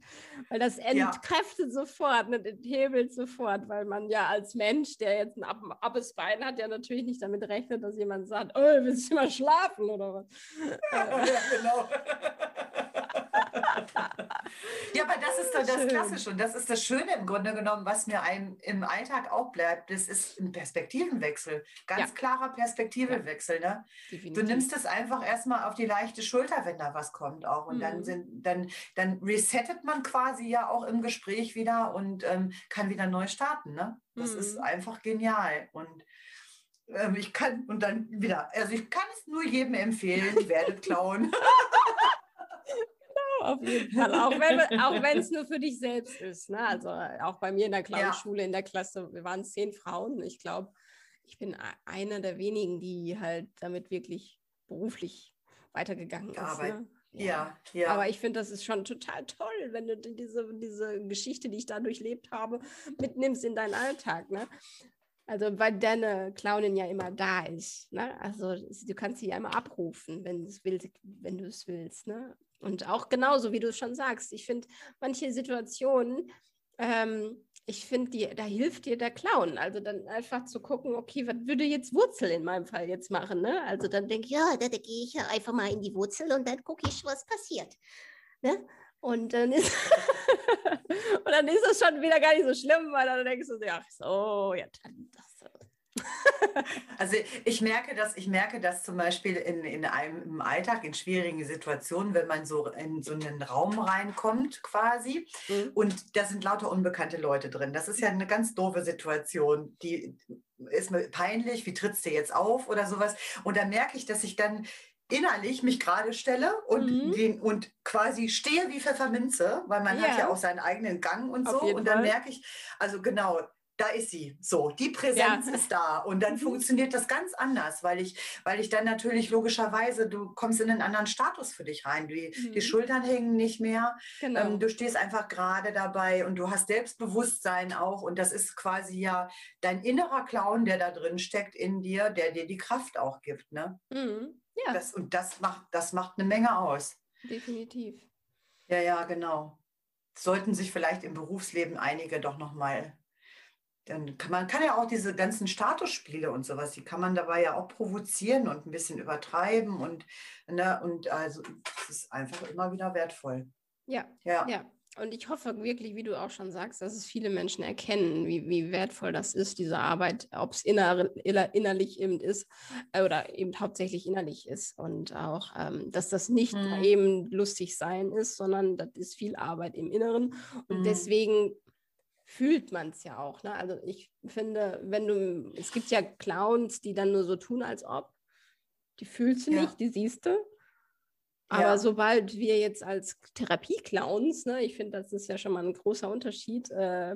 S1: Weil das entkräftet ja. sofort, ne, hebelt sofort, weil man ja als Mensch, der jetzt ein ab abes Bein hat, ja natürlich nicht damit rechnet, dass jemand sagt, oh, willst du mal schlafen oder was? Ja genau.
S2: ja, aber das ist doch das Klassische und das ist das Schöne im Grunde genommen, was mir einem im Alltag auch bleibt. Das ist ein Perspektivenwechsel. Ganz ja. klarer Perspektivenwechsel. Ne? Du nimmst es einfach erstmal auf die leichte Schulter, wenn da was kommt auch. Und mhm. dann, sind, dann, dann resettet man quasi ja auch im Gespräch wieder und ähm, kann wieder neu starten. Ne? Das mhm. ist einfach genial. Und ähm, ich kann, und dann wieder, also ich kann es nur jedem empfehlen, werdet klauen.
S1: auf jeden Fall. Auch wenn es nur für dich selbst ist. Ne? Also auch bei mir in der Clownschule, ja. in der Klasse, wir waren zehn Frauen. Ich glaube, ich bin einer der wenigen, die halt damit wirklich beruflich weitergegangen ist. Ne?
S2: Ja. ja, ja.
S1: Aber ich finde, das ist schon total toll, wenn du diese, diese Geschichte, die ich da durchlebt habe, mitnimmst in deinen Alltag. Ne? Also weil deine Clownin ja immer da ist. Ne? Also du kannst sie ja immer abrufen, wenn du es willst, wenn du es willst. Ne? Und auch genauso, wie du schon sagst, ich finde manche Situationen, ähm, ich finde, da hilft dir der Clown. Also dann einfach zu gucken, okay, was würde jetzt Wurzel in meinem Fall jetzt machen? Ne? Also dann denke ich, ja, da, da gehe ich einfach mal in die Wurzel und dann gucke ich, was passiert. Ne? Und dann ist, und dann ist es schon wieder gar nicht so schlimm, weil dann denkst du, ach so, ja, dann das
S2: also ich merke das, ich merke das zum Beispiel in, in einem im Alltag, in schwierigen Situationen, wenn man so in so einen Raum reinkommt quasi mhm. und da sind lauter unbekannte Leute drin. Das ist ja eine ganz doofe Situation. Die ist mir peinlich, wie trittst du jetzt auf oder sowas. Und da merke ich, dass ich dann innerlich mich gerade stelle und, mhm. den, und quasi stehe wie Pfefferminze, weil man ja. hat ja auch seinen eigenen Gang und so. Und dann Fall. merke ich, also genau, da ist sie. So, die Präsenz ja. ist da. Und dann mhm. funktioniert das ganz anders, weil ich, weil ich dann natürlich logischerweise, du kommst in einen anderen Status für dich rein. Die, mhm. die Schultern hängen nicht mehr. Genau. Ähm, du stehst einfach gerade dabei und du hast Selbstbewusstsein auch. Und das ist quasi ja dein innerer Clown, der da drin steckt in dir, der dir die Kraft auch gibt. Ne? Mhm. Ja. Das, und das macht, das macht eine Menge aus.
S1: Definitiv.
S2: Ja, ja, genau. Sollten sich vielleicht im Berufsleben einige doch nochmal dann kann man kann ja auch diese ganzen Statusspiele und sowas, die kann man dabei ja auch provozieren und ein bisschen übertreiben und, ne, und also es ist einfach immer wieder wertvoll.
S1: Ja, ja. ja. Und ich hoffe wirklich, wie du auch schon sagst, dass es viele Menschen erkennen, wie, wie wertvoll das ist, diese Arbeit, ob es inner, innerlich eben ist äh, oder eben hauptsächlich innerlich ist. Und auch, ähm, dass das nicht mhm. eben lustig sein ist, sondern das ist viel Arbeit im Inneren. Und mhm. deswegen fühlt man es ja auch. Ne? Also ich finde, wenn du, es gibt ja Clowns, die dann nur so tun, als ob. Die fühlst du ja. nicht, die siehst du. Aber ja. sobald wir jetzt als Therapie-Clowns, ne, ich finde, das ist ja schon mal ein großer Unterschied. Äh,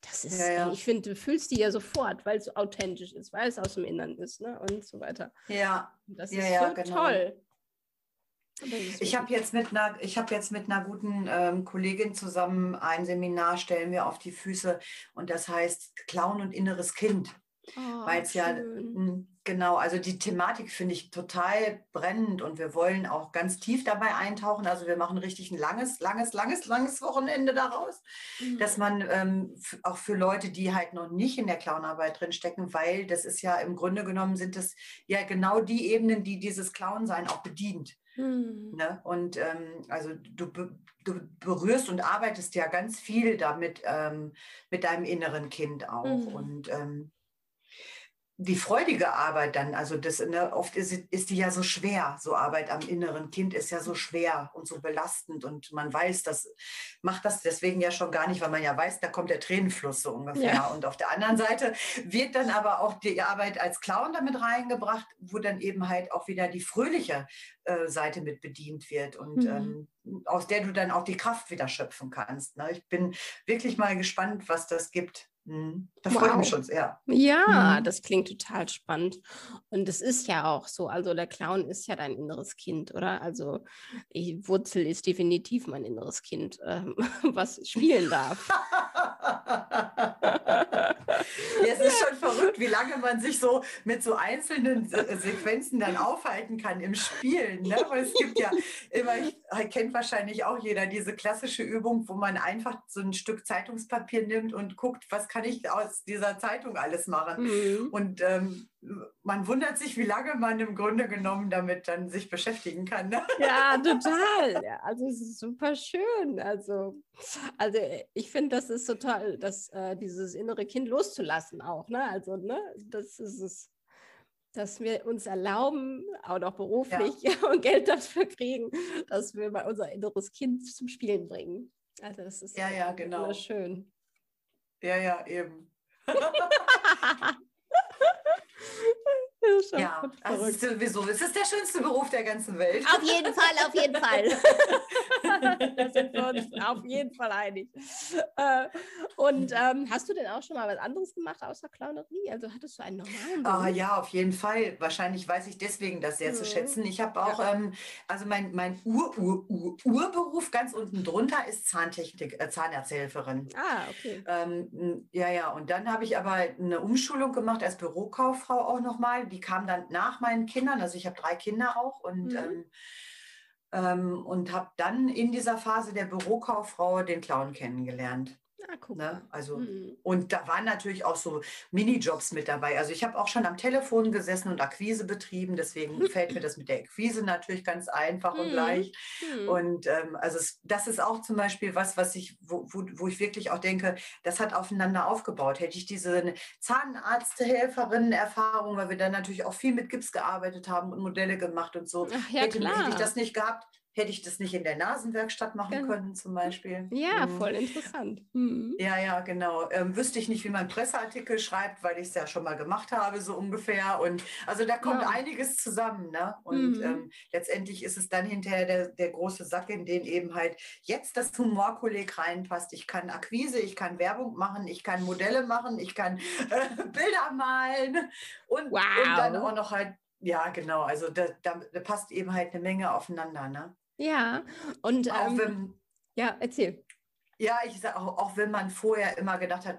S1: das ist, ja, ja. ich finde, du fühlst die ja sofort, weil es so authentisch ist, weil es aus dem Innern ist, ne? Und so weiter.
S2: Ja.
S1: Das ist so genau. toll.
S2: Ich habe jetzt mit einer, ich habe jetzt mit einer guten ähm, Kollegin zusammen ein Seminar stellen wir auf die Füße und das heißt Clown und inneres Kind. Oh, Weil es ja genau, also die Thematik finde ich total brennend und wir wollen auch ganz tief dabei eintauchen. Also wir machen richtig ein langes, langes, langes, langes Wochenende daraus, mhm. dass man ähm, auch für Leute, die halt noch nicht in der Clownarbeit drinstecken, weil das ist ja im Grunde genommen sind das ja genau die Ebenen, die dieses Clownsein auch bedient. Mhm. Ne? Und ähm, also du, du berührst und arbeitest ja ganz viel damit ähm, mit deinem inneren Kind auch. Mhm. Und ähm, die freudige Arbeit dann, also das ne, oft ist, ist die ja so schwer, so Arbeit am inneren Kind ist ja so schwer und so belastend und man weiß, das macht das deswegen ja schon gar nicht, weil man ja weiß, da kommt der Tränenfluss so ungefähr. Ja. Und auf der anderen Seite wird dann aber auch die Arbeit als Clown damit reingebracht, wo dann eben halt auch wieder die fröhliche äh, Seite mit bedient wird und mhm. ähm, aus der du dann auch die Kraft wieder schöpfen kannst. Ne? Ich bin wirklich mal gespannt, was das gibt. Mhm. Da wow. freue ich mich schon sehr.
S1: Ja, mhm. das klingt total spannend. Und es ist ja auch so, also der Clown ist ja dein inneres Kind, oder? Also ich, Wurzel ist definitiv mein inneres Kind, ähm, was spielen darf.
S2: ja, es ist schon verrückt, wie lange man sich so mit so einzelnen Sequenzen dann aufhalten kann im Spielen. Ne? Weil es gibt ja immer, ich, kennt wahrscheinlich auch jeder diese klassische Übung, wo man einfach so ein Stück Zeitungspapier nimmt und guckt, was kann ich aus dieser Zeitung alles machen. Mhm. Und ähm, man wundert sich, wie lange man im Grunde genommen damit dann sich beschäftigen kann. Ne?
S1: Ja, total. Ja, also es ist super schön. Also, also ich finde, das ist total, dass äh, dieses innere Kind loszulassen auch. Ne? Also, ne, das ist es dass wir uns erlauben, auch noch beruflich ja. und Geld dafür kriegen, dass wir mal unser inneres Kind zum Spielen bringen. Also das ist
S2: ja, ja, genau.
S1: schön.
S2: Ja, ja, eben. ja, also ist sowieso, es ist der schönste Beruf der ganzen Welt.
S1: Auf jeden Fall, auf jeden Fall. da sind wir uns auf jeden Fall einig. Äh, und ähm, hast du denn auch schon mal was anderes gemacht außer Clownerie? Also hattest du einen normalen
S2: ah, Beruf? Ah, ja, auf jeden Fall. Wahrscheinlich weiß ich deswegen das sehr mhm. zu schätzen. Ich habe auch, ja. ähm, also mein, mein Ur, Ur, Ur, Urberuf ganz unten drunter ist Zahntechnik, äh, Zahnarzthelferin.
S1: Ah, okay.
S2: Ähm, ja, ja. Und dann habe ich aber eine Umschulung gemacht als Bürokauffrau auch nochmal die kam dann nach meinen Kindern, also ich habe drei Kinder auch und, mhm. ähm, ähm, und habe dann in dieser Phase der Bürokauffrau den Clown kennengelernt. Ah, guck ne? Also, mhm. Und da waren natürlich auch so Minijobs mit dabei. Also ich habe auch schon am Telefon gesessen und Akquise betrieben, deswegen fällt mir das mit der Akquise natürlich ganz einfach mhm. und leicht. Mhm. Und ähm, also es, das ist auch zum Beispiel was, was ich, wo, wo, wo, ich wirklich auch denke, das hat aufeinander aufgebaut. Hätte ich diese Zahnarzthelferinnen-Erfahrung, weil wir dann natürlich auch viel mit Gips gearbeitet haben und Modelle gemacht und so, Ach, ja, hätte, hätte ich das nicht gehabt, Hätte ich das nicht in der Nasenwerkstatt machen genau. können, zum Beispiel?
S1: Ja, mhm. voll interessant.
S2: Mhm. Ja, ja, genau. Ähm, wüsste ich nicht, wie man Presseartikel schreibt, weil ich es ja schon mal gemacht habe, so ungefähr. Und also da kommt ja. einiges zusammen. Ne? Und mhm. ähm, letztendlich ist es dann hinterher der, der große Sack, in den eben halt jetzt das Humorkolleg reinpasst. Ich kann Akquise, ich kann Werbung machen, ich kann Modelle machen, ich kann äh, Bilder malen und, wow. und dann auch noch halt ja, genau. Also da, da, da, passt eben halt eine Menge aufeinander. Ne?
S1: Ja, und
S2: auch ähm, wenn,
S1: ja, erzähl.
S2: Ja, ich sage auch, auch wenn man vorher immer gedacht hat,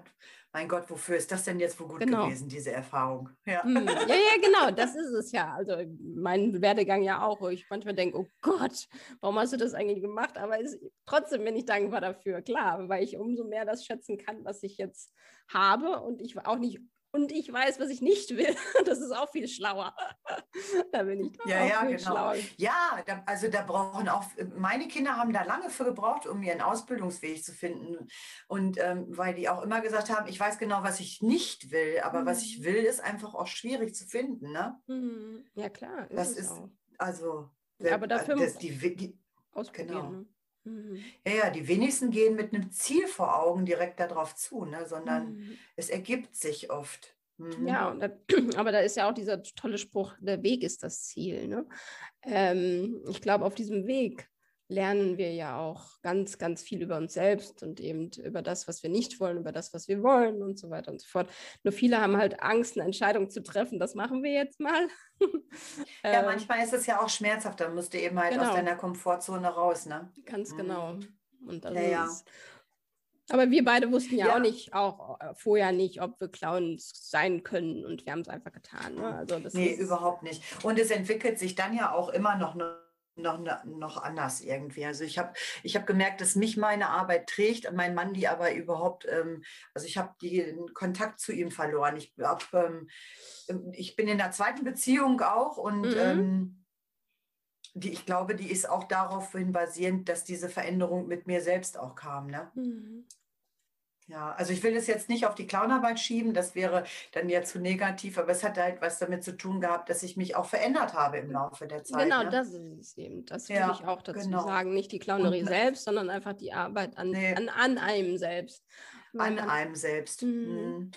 S2: mein Gott, wofür ist das denn jetzt wohl gut genau. gewesen, diese Erfahrung?
S1: Ja. Hm. ja, ja, genau, das ist es ja. Also mein Werdegang ja auch, wo ich manchmal denke, oh Gott, warum hast du das eigentlich gemacht? Aber es, trotzdem bin ich dankbar dafür, klar, weil ich umso mehr das schätzen kann, was ich jetzt habe und ich auch nicht und ich weiß, was ich nicht will. Das ist auch viel schlauer.
S2: da bin ich ja, auch ja, viel genau. schlauer. Ja, da, also da brauchen auch, meine Kinder haben da lange für gebraucht, um ihren Ausbildungsweg zu finden. Und ähm, weil die auch immer gesagt haben, ich weiß genau, was ich nicht will, aber mhm. was ich mhm. will, ist einfach auch schwierig zu finden. Ne?
S1: Mhm. Ja, klar.
S2: Ist das ist, auch. also,
S1: ja, aber dafür
S2: das, die, die,
S1: ausprobieren. Genau. Ne?
S2: Mhm. Ja, ja, die wenigsten gehen mit einem Ziel vor Augen direkt darauf zu, ne, sondern mhm. es ergibt sich oft.
S1: Mhm. Ja, da, aber da ist ja auch dieser tolle Spruch, der Weg ist das Ziel. Ne? Ähm, ich glaube, auf diesem Weg lernen wir ja auch ganz, ganz viel über uns selbst und eben über das, was wir nicht wollen, über das, was wir wollen und so weiter und so fort. Nur viele haben halt Angst, eine Entscheidung zu treffen. Das machen wir jetzt mal.
S2: ja, manchmal ist es ja auch schmerzhaft. Da musst du eben halt genau. aus deiner Komfortzone raus. Ne?
S1: Ganz genau. Mhm. Und das ja, ja. aber wir beide wussten ja, ja, auch nicht, auch äh, vorher nicht, ob wir Clowns sein können und wir haben es einfach getan. Ne? Also
S2: das nee, überhaupt nicht. Und es entwickelt sich dann ja auch immer noch eine noch, noch anders irgendwie. Also ich habe ich hab gemerkt, dass mich meine Arbeit trägt, mein Mann die aber überhaupt, ähm, also ich habe den Kontakt zu ihm verloren. Ich, hab, ähm, ich bin in der zweiten Beziehung auch und mhm. ähm, die, ich glaube, die ist auch daraufhin basierend, dass diese Veränderung mit mir selbst auch kam. Ne? Mhm. Ja, also ich will es jetzt nicht auf die Clownarbeit schieben, das wäre dann ja zu negativ, aber es hat halt was damit zu tun gehabt, dass ich mich auch verändert habe im Laufe der Zeit.
S1: Genau, ne? das ist es eben. Das ja, will ich auch dazu genau. sagen. Nicht die Clownerie Und, selbst, sondern einfach die Arbeit an, nee. an, an einem selbst.
S2: An einem selbst. Mhm. mhm.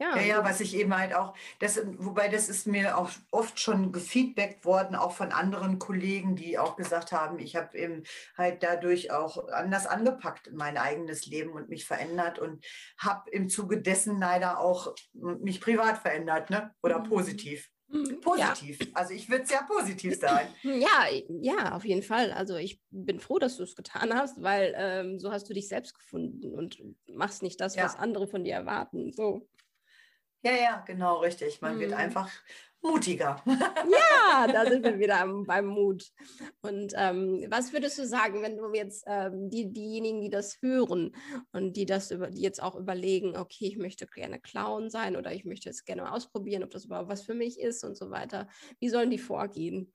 S2: Ja, ja, ja, was ich eben halt auch, das, wobei das ist mir auch oft schon gefeedbackt worden, auch von anderen Kollegen, die auch gesagt haben, ich habe eben halt dadurch auch anders angepackt in mein eigenes Leben und mich verändert und habe im Zuge dessen leider auch mich privat verändert, ne? Oder mhm. positiv. Mhm. Positiv. Ja. Also ich würde es ja positiv sagen.
S1: Ja, ja, auf jeden Fall. Also ich bin froh, dass du es getan hast, weil ähm, so hast du dich selbst gefunden und machst nicht das, ja. was andere von dir erwarten. So.
S2: Ja, ja, genau, richtig. Man mhm. wird einfach mutiger.
S1: Ja, da sind wir wieder beim Mut. Und ähm, was würdest du sagen, wenn du jetzt ähm, die, diejenigen, die das hören und die das über, die jetzt auch überlegen, okay, ich möchte gerne Clown sein oder ich möchte jetzt gerne ausprobieren, ob das überhaupt was für mich ist und so weiter. Wie sollen die vorgehen?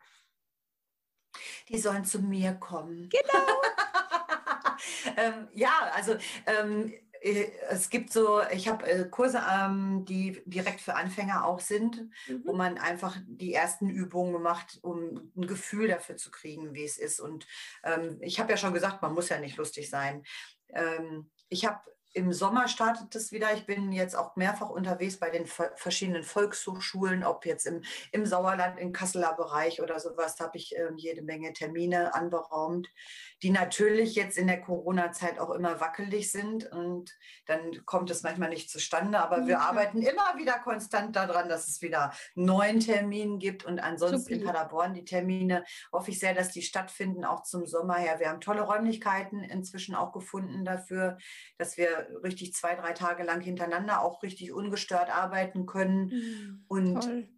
S2: Die sollen zu mir kommen.
S1: Genau.
S2: ähm, ja, also ähm, äh, es gibt so, ich habe äh, Kurse, ähm, die direkt für Anfänger auch sind, mhm. wo man einfach die ersten Übungen macht, um ein Gefühl dafür zu kriegen, wie es ist. Und ähm, ich habe ja schon gesagt, man muss ja nicht lustig sein. Ähm, ich habe im Sommer startet es wieder. Ich bin jetzt auch mehrfach unterwegs bei den verschiedenen Volkshochschulen, ob jetzt im, im Sauerland, im Kasseler Bereich oder sowas, habe ich ähm, jede Menge Termine anberaumt, die natürlich jetzt in der Corona-Zeit auch immer wackelig sind und dann kommt es manchmal nicht zustande. Aber ja. wir arbeiten immer wieder konstant daran, dass es wieder neuen Termin gibt und ansonsten Super. in Paderborn die Termine hoffe ich sehr, dass die stattfinden, auch zum Sommer her. Wir haben tolle Räumlichkeiten inzwischen auch gefunden dafür, dass wir richtig zwei, drei Tage lang hintereinander auch richtig ungestört arbeiten können. Mhm, und toll.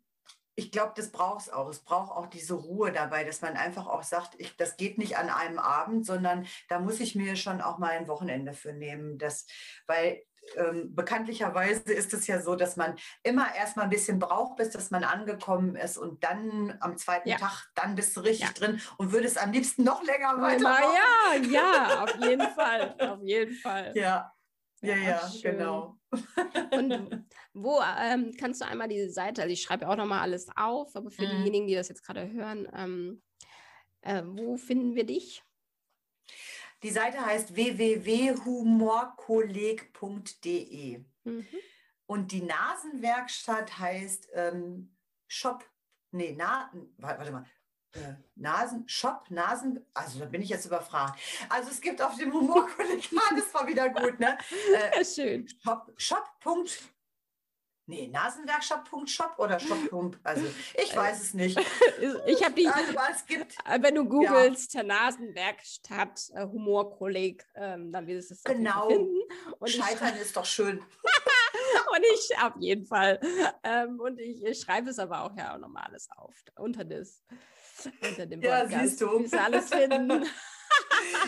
S2: ich glaube, das braucht es auch. Es braucht auch diese Ruhe dabei, dass man einfach auch sagt, ich, das geht nicht an einem Abend, sondern da muss ich mir schon auch mal ein Wochenende für nehmen. Das, weil ähm, bekanntlicherweise ist es ja so, dass man immer erst mal ein bisschen braucht, bis dass man angekommen ist und dann am zweiten ja. Tag, dann bist du richtig ja. drin und würdest am liebsten noch länger weitermachen.
S1: Ja, ja, auf jeden Fall, auf jeden Fall.
S2: Ja, ja, ja, genau.
S1: Und wo ähm, kannst du einmal diese Seite, also ich schreibe auch nochmal alles auf, aber für mhm. diejenigen, die das jetzt gerade hören, ähm, äh, wo finden wir dich?
S2: Die Seite heißt www.humorkolleg.de mhm. und die Nasenwerkstatt heißt ähm, Shop, nee, na, warte mal, äh, Nasen, Shop, Nasen, also da bin ich jetzt überfragt. Also es gibt auf dem Humorkolleg, das war wieder gut, ne?
S1: Äh, Schön.
S2: Shop, Shop. Nee, Nasenwerkstatt.shop oder Shop. Also ich äh, weiß es nicht.
S1: Ich habe die. Also, es gibt, äh, wenn du googelst ja. Nasenwerkstatt Humorkolleg, ähm, dann wirst du es
S2: genau. finden. Und Scheitern ist doch schön.
S1: und ich auf jeden Fall. Ähm, und ich, ich, schreibe es aber auch ja auch nochmal alles auf unter das unter dem
S2: Podcast. Ja, siehst du.
S1: Wie alles finden.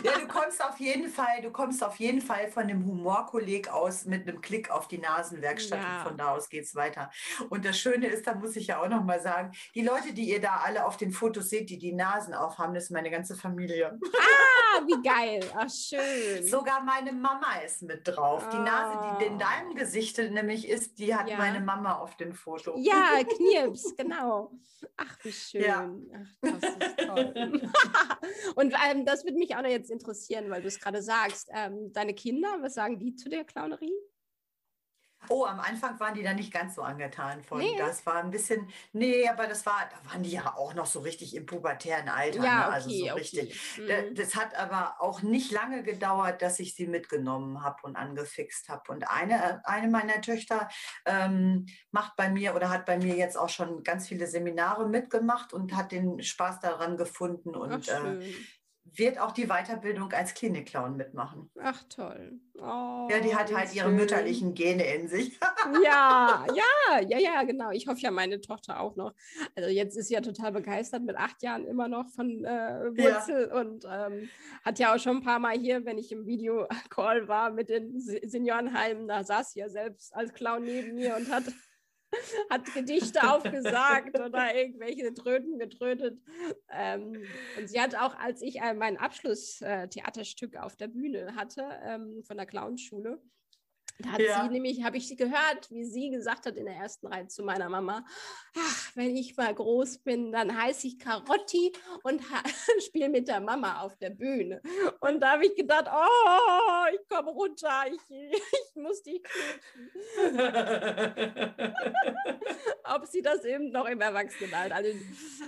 S2: ja, du kommst auf jeden Fall, du kommst auf jeden Fall von dem Humorkolleg aus mit einem Klick auf die Nasenwerkstatt ja. und von da aus geht es weiter. Und das Schöne ist, da muss ich ja auch noch mal sagen, die Leute, die ihr da alle auf den Fotos seht, die die Nasen aufhaben, das ist meine ganze Familie.
S1: Ah, wie geil. Ach, schön.
S2: Sogar meine Mama ist mit drauf. Oh. Die Nase, die in deinem Gesicht nämlich ist, die hat ja. meine Mama auf dem Foto.
S1: Ja, Knirps, genau. Ach, wie schön. Ja. Ach, das ist toll. und ähm, das würde mich auch noch jetzt interessieren, weil du es gerade sagst. Ähm, deine Kinder, was sagen die zu der Clownerie?
S2: Oh, am Anfang waren die da nicht ganz so angetan von. Nee. Das war ein bisschen, nee, aber das war, da waren die ja auch noch so richtig im pubertären Alter. Ja, ne? also so okay. richtig. Mhm. Das hat aber auch nicht lange gedauert, dass ich sie mitgenommen habe und angefixt habe. Und eine, eine meiner Töchter ähm, macht bei mir oder hat bei mir jetzt auch schon ganz viele Seminare mitgemacht und hat den Spaß daran gefunden. Und Ach, äh, wird auch die Weiterbildung als Klinikclown mitmachen.
S1: Ach toll.
S2: Oh, ja, die hat halt ihre mütterlichen Gene in sich.
S1: ja, ja, ja, ja, genau. Ich hoffe ja, meine Tochter auch noch. Also jetzt ist sie ja total begeistert mit acht Jahren immer noch von äh, Wurzel ja. und ähm, hat ja auch schon ein paar Mal hier, wenn ich im Videocall war mit den Seniorenheimen, da saß sie ja selbst als Clown neben mir und hat hat Gedichte aufgesagt oder irgendwelche Tröten getrötet. Ähm, und sie hat auch, als ich äh, mein Abschlusstheaterstück äh, auf der Bühne hatte ähm, von der Clownschule, da hat ja. sie nämlich, habe ich gehört, wie sie gesagt hat in der ersten Reihe zu meiner Mama, ach, wenn ich mal groß bin, dann heiße ich Karotti und spiele mit der Mama auf der Bühne. Und da habe ich gedacht, oh, ich komme runter, ich, ich muss die knutschen. Ob sie das eben noch im Erwachsenenalter, also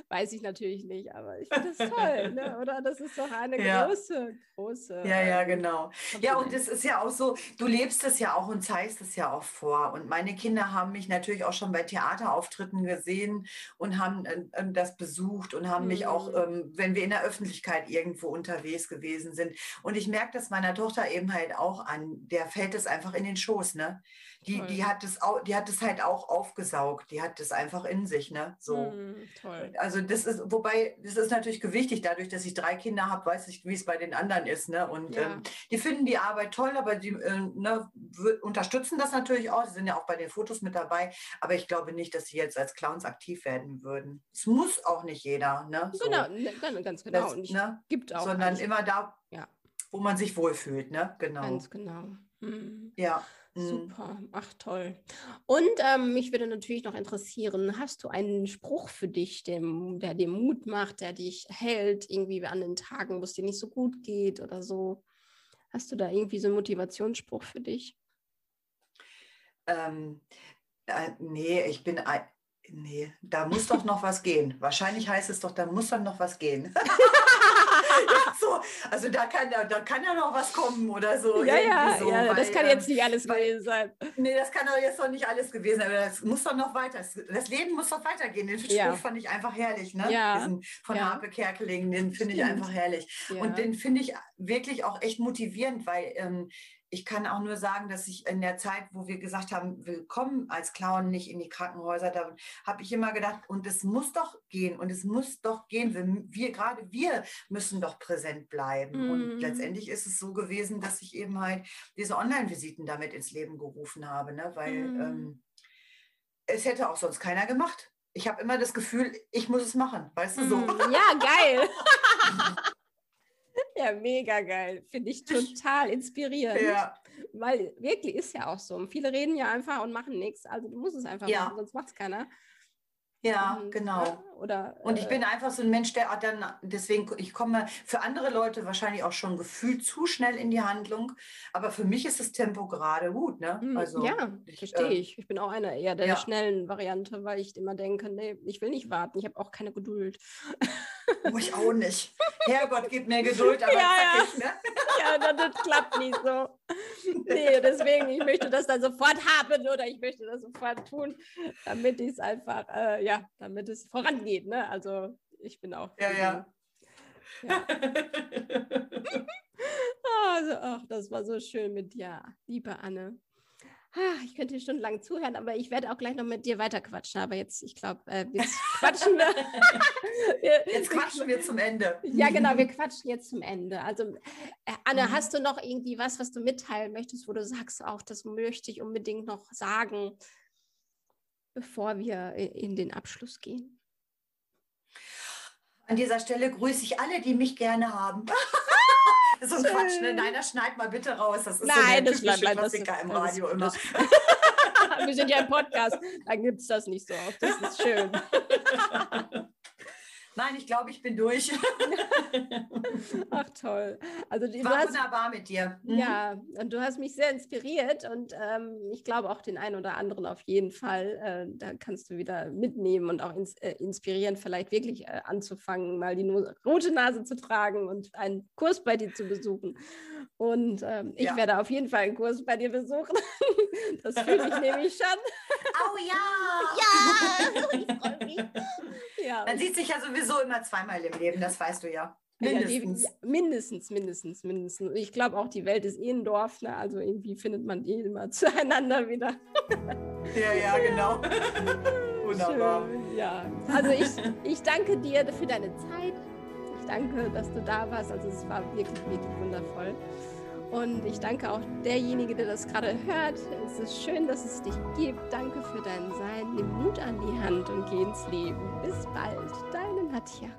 S1: weiß ich natürlich nicht, aber ich finde das toll, ne? oder? Das ist doch eine ja. große, große.
S2: Ja, ja, genau. Ja, und es ist ja auch so, du lebst es ja auch und zeigst es ja auch vor. Und meine Kinder haben mich natürlich auch schon bei Theaterauftritten gesehen und haben äh, äh das besucht und haben mhm. mich auch, mhm. ähm, wenn wir in der Öffentlichkeit irgendwo unterwegs gewesen sind. Und ich merke das meiner Tochter eben halt auch an, der fällt es einfach in den Schoß, ne? Die, die, hat das auch, die hat es halt auch aufgesaugt. Die hat das einfach in sich, ne? So. Mm, toll. Also das ist, wobei, das ist natürlich gewichtig, dadurch, dass ich drei Kinder habe, weiß ich, wie es bei den anderen ist, ne? Und ja. ähm, die finden die Arbeit toll, aber die äh, ne, unterstützen das natürlich auch. Sie sind ja auch bei den Fotos mit dabei, aber ich glaube nicht, dass sie jetzt als Clowns aktiv werden würden. Es muss auch nicht jeder, ne?
S1: So. Genau, ganz genau. Das,
S2: Und ne?
S1: gibt auch.
S2: Sondern immer da, ja. wo man sich wohlfühlt, ne? Genau.
S1: Ganz genau.
S2: Mhm. Ja.
S1: Mhm. Super, ach toll. Und ähm, mich würde natürlich noch interessieren, hast du einen Spruch für dich, dem, der dir Mut macht, der dich hält, irgendwie an den Tagen, wo es dir nicht so gut geht oder so? Hast du da irgendwie so einen Motivationsspruch für dich?
S2: Ähm, äh, nee, ich bin, nee, da muss doch noch was gehen. Wahrscheinlich heißt es doch, da muss doch noch was gehen. so, also da kann, da kann ja noch was kommen oder so.
S1: Ja, ja, so, ja weil, das kann jetzt ähm, nicht alles weil, gewesen sein.
S2: Nee, das kann doch jetzt noch nicht alles gewesen sein. Das muss doch noch weiter. Das Leben muss doch weitergehen. Den Spruch ja. fand ich einfach herrlich. Ne? Ja. Diesen von ja. Harpe Kerkeling, den finde ich einfach herrlich. Ja. Und den finde ich wirklich auch echt motivierend, weil ähm, ich kann auch nur sagen, dass ich in der Zeit, wo wir gesagt haben, willkommen als Clown nicht in die Krankenhäuser, da habe ich immer gedacht, und es muss doch gehen und es muss doch gehen. Wir, wir gerade wir müssen doch präsent bleiben. Mm. Und mhm. letztendlich ist es so gewesen, dass ich eben halt diese Online-Visiten damit ins Leben gerufen habe, ne? weil mm. ähm, es hätte auch sonst keiner gemacht. Ich habe immer das Gefühl, ich muss es machen, weißt du so. Mm,
S1: ja, geil. Ja, mega geil. Finde ich total inspirierend. Ja. Weil wirklich ist ja auch so. Viele reden ja einfach und machen nichts. Also du musst es einfach ja. machen, sonst macht es keiner.
S2: Ja, und, genau.
S1: Oder,
S2: und ich äh, bin einfach so ein Mensch, der dann, deswegen, ich komme für andere Leute wahrscheinlich auch schon gefühlt zu schnell in die Handlung, aber für mich ist das Tempo gerade gut, ne?
S1: Hm, also, ja, verstehe äh, ich. Ich bin auch einer eher der ja. schnellen Variante, weil ich immer denke, nee, ich will nicht warten, ich habe auch keine Geduld.
S2: Oh, ich auch nicht. Herrgott, gib mir Geduld, aber ja, zackig, ne?
S1: Ja, das klappt nicht so. Nee, deswegen, ich möchte das dann sofort haben oder ich möchte das sofort tun, damit ich es einfach, äh, ja, damit es vorangeht. Ne? Also ich bin auch.
S2: Ja, ja. ja.
S1: also, ach, das war so schön mit dir, liebe Anne. Ich könnte stundenlang zuhören, aber ich werde auch gleich noch mit dir weiter quatschen. Aber jetzt, ich glaube, äh, jetzt quatschen wir.
S2: jetzt quatschen wir zum Ende.
S1: Ja, genau, wir quatschen jetzt zum Ende. Also, äh, Anne, mhm. hast du noch irgendwie was, was du mitteilen möchtest, wo du sagst, auch das möchte ich unbedingt noch sagen, bevor wir in den Abschluss gehen?
S2: An dieser Stelle grüße ich alle, die mich gerne haben. so ein Quatsch, ne? Nein, das schneid mal bitte raus. Das ist Nein, so der typische Klassiker das, im Radio das, immer.
S1: Das, wir sind ja im Podcast, da gibt es das nicht so oft. Das ist schön.
S2: Nein, ich glaube, ich bin durch.
S1: Ach toll. Also
S2: du War hast, wunderbar mit dir.
S1: Mhm. Ja, und du hast mich sehr inspiriert und ähm, ich glaube auch den einen oder anderen auf jeden Fall. Äh, da kannst du wieder mitnehmen und auch ins, äh, inspirieren, vielleicht wirklich äh, anzufangen, mal die no rote Nase zu tragen und einen Kurs bei dir zu besuchen. Und ähm, ich ja. werde auf jeden Fall einen Kurs bei dir besuchen. das fühle ich nämlich schon.
S2: Oh ja! Ja! Ich freue mich. Ja. Man sieht sich ja sowieso immer zweimal im Leben, das weißt du ja.
S1: Mindestens. Ja, mindestens, mindestens, mindestens. Ich glaube auch, die Welt ist eh ein Dorf, ne? also irgendwie findet man eh immer zueinander wieder.
S2: ja, ja, genau. Wunderbar.
S1: Schön, ja, also ich, ich danke dir für deine Zeit. Ich danke, dass du da warst. Also es war wirklich, wirklich wundervoll. Und ich danke auch derjenige, der das gerade hört. Es ist schön, dass es dich gibt. Danke für dein Sein. Nimm Mut an die Hand und geh ins Leben. Bis bald. Deine Nadja.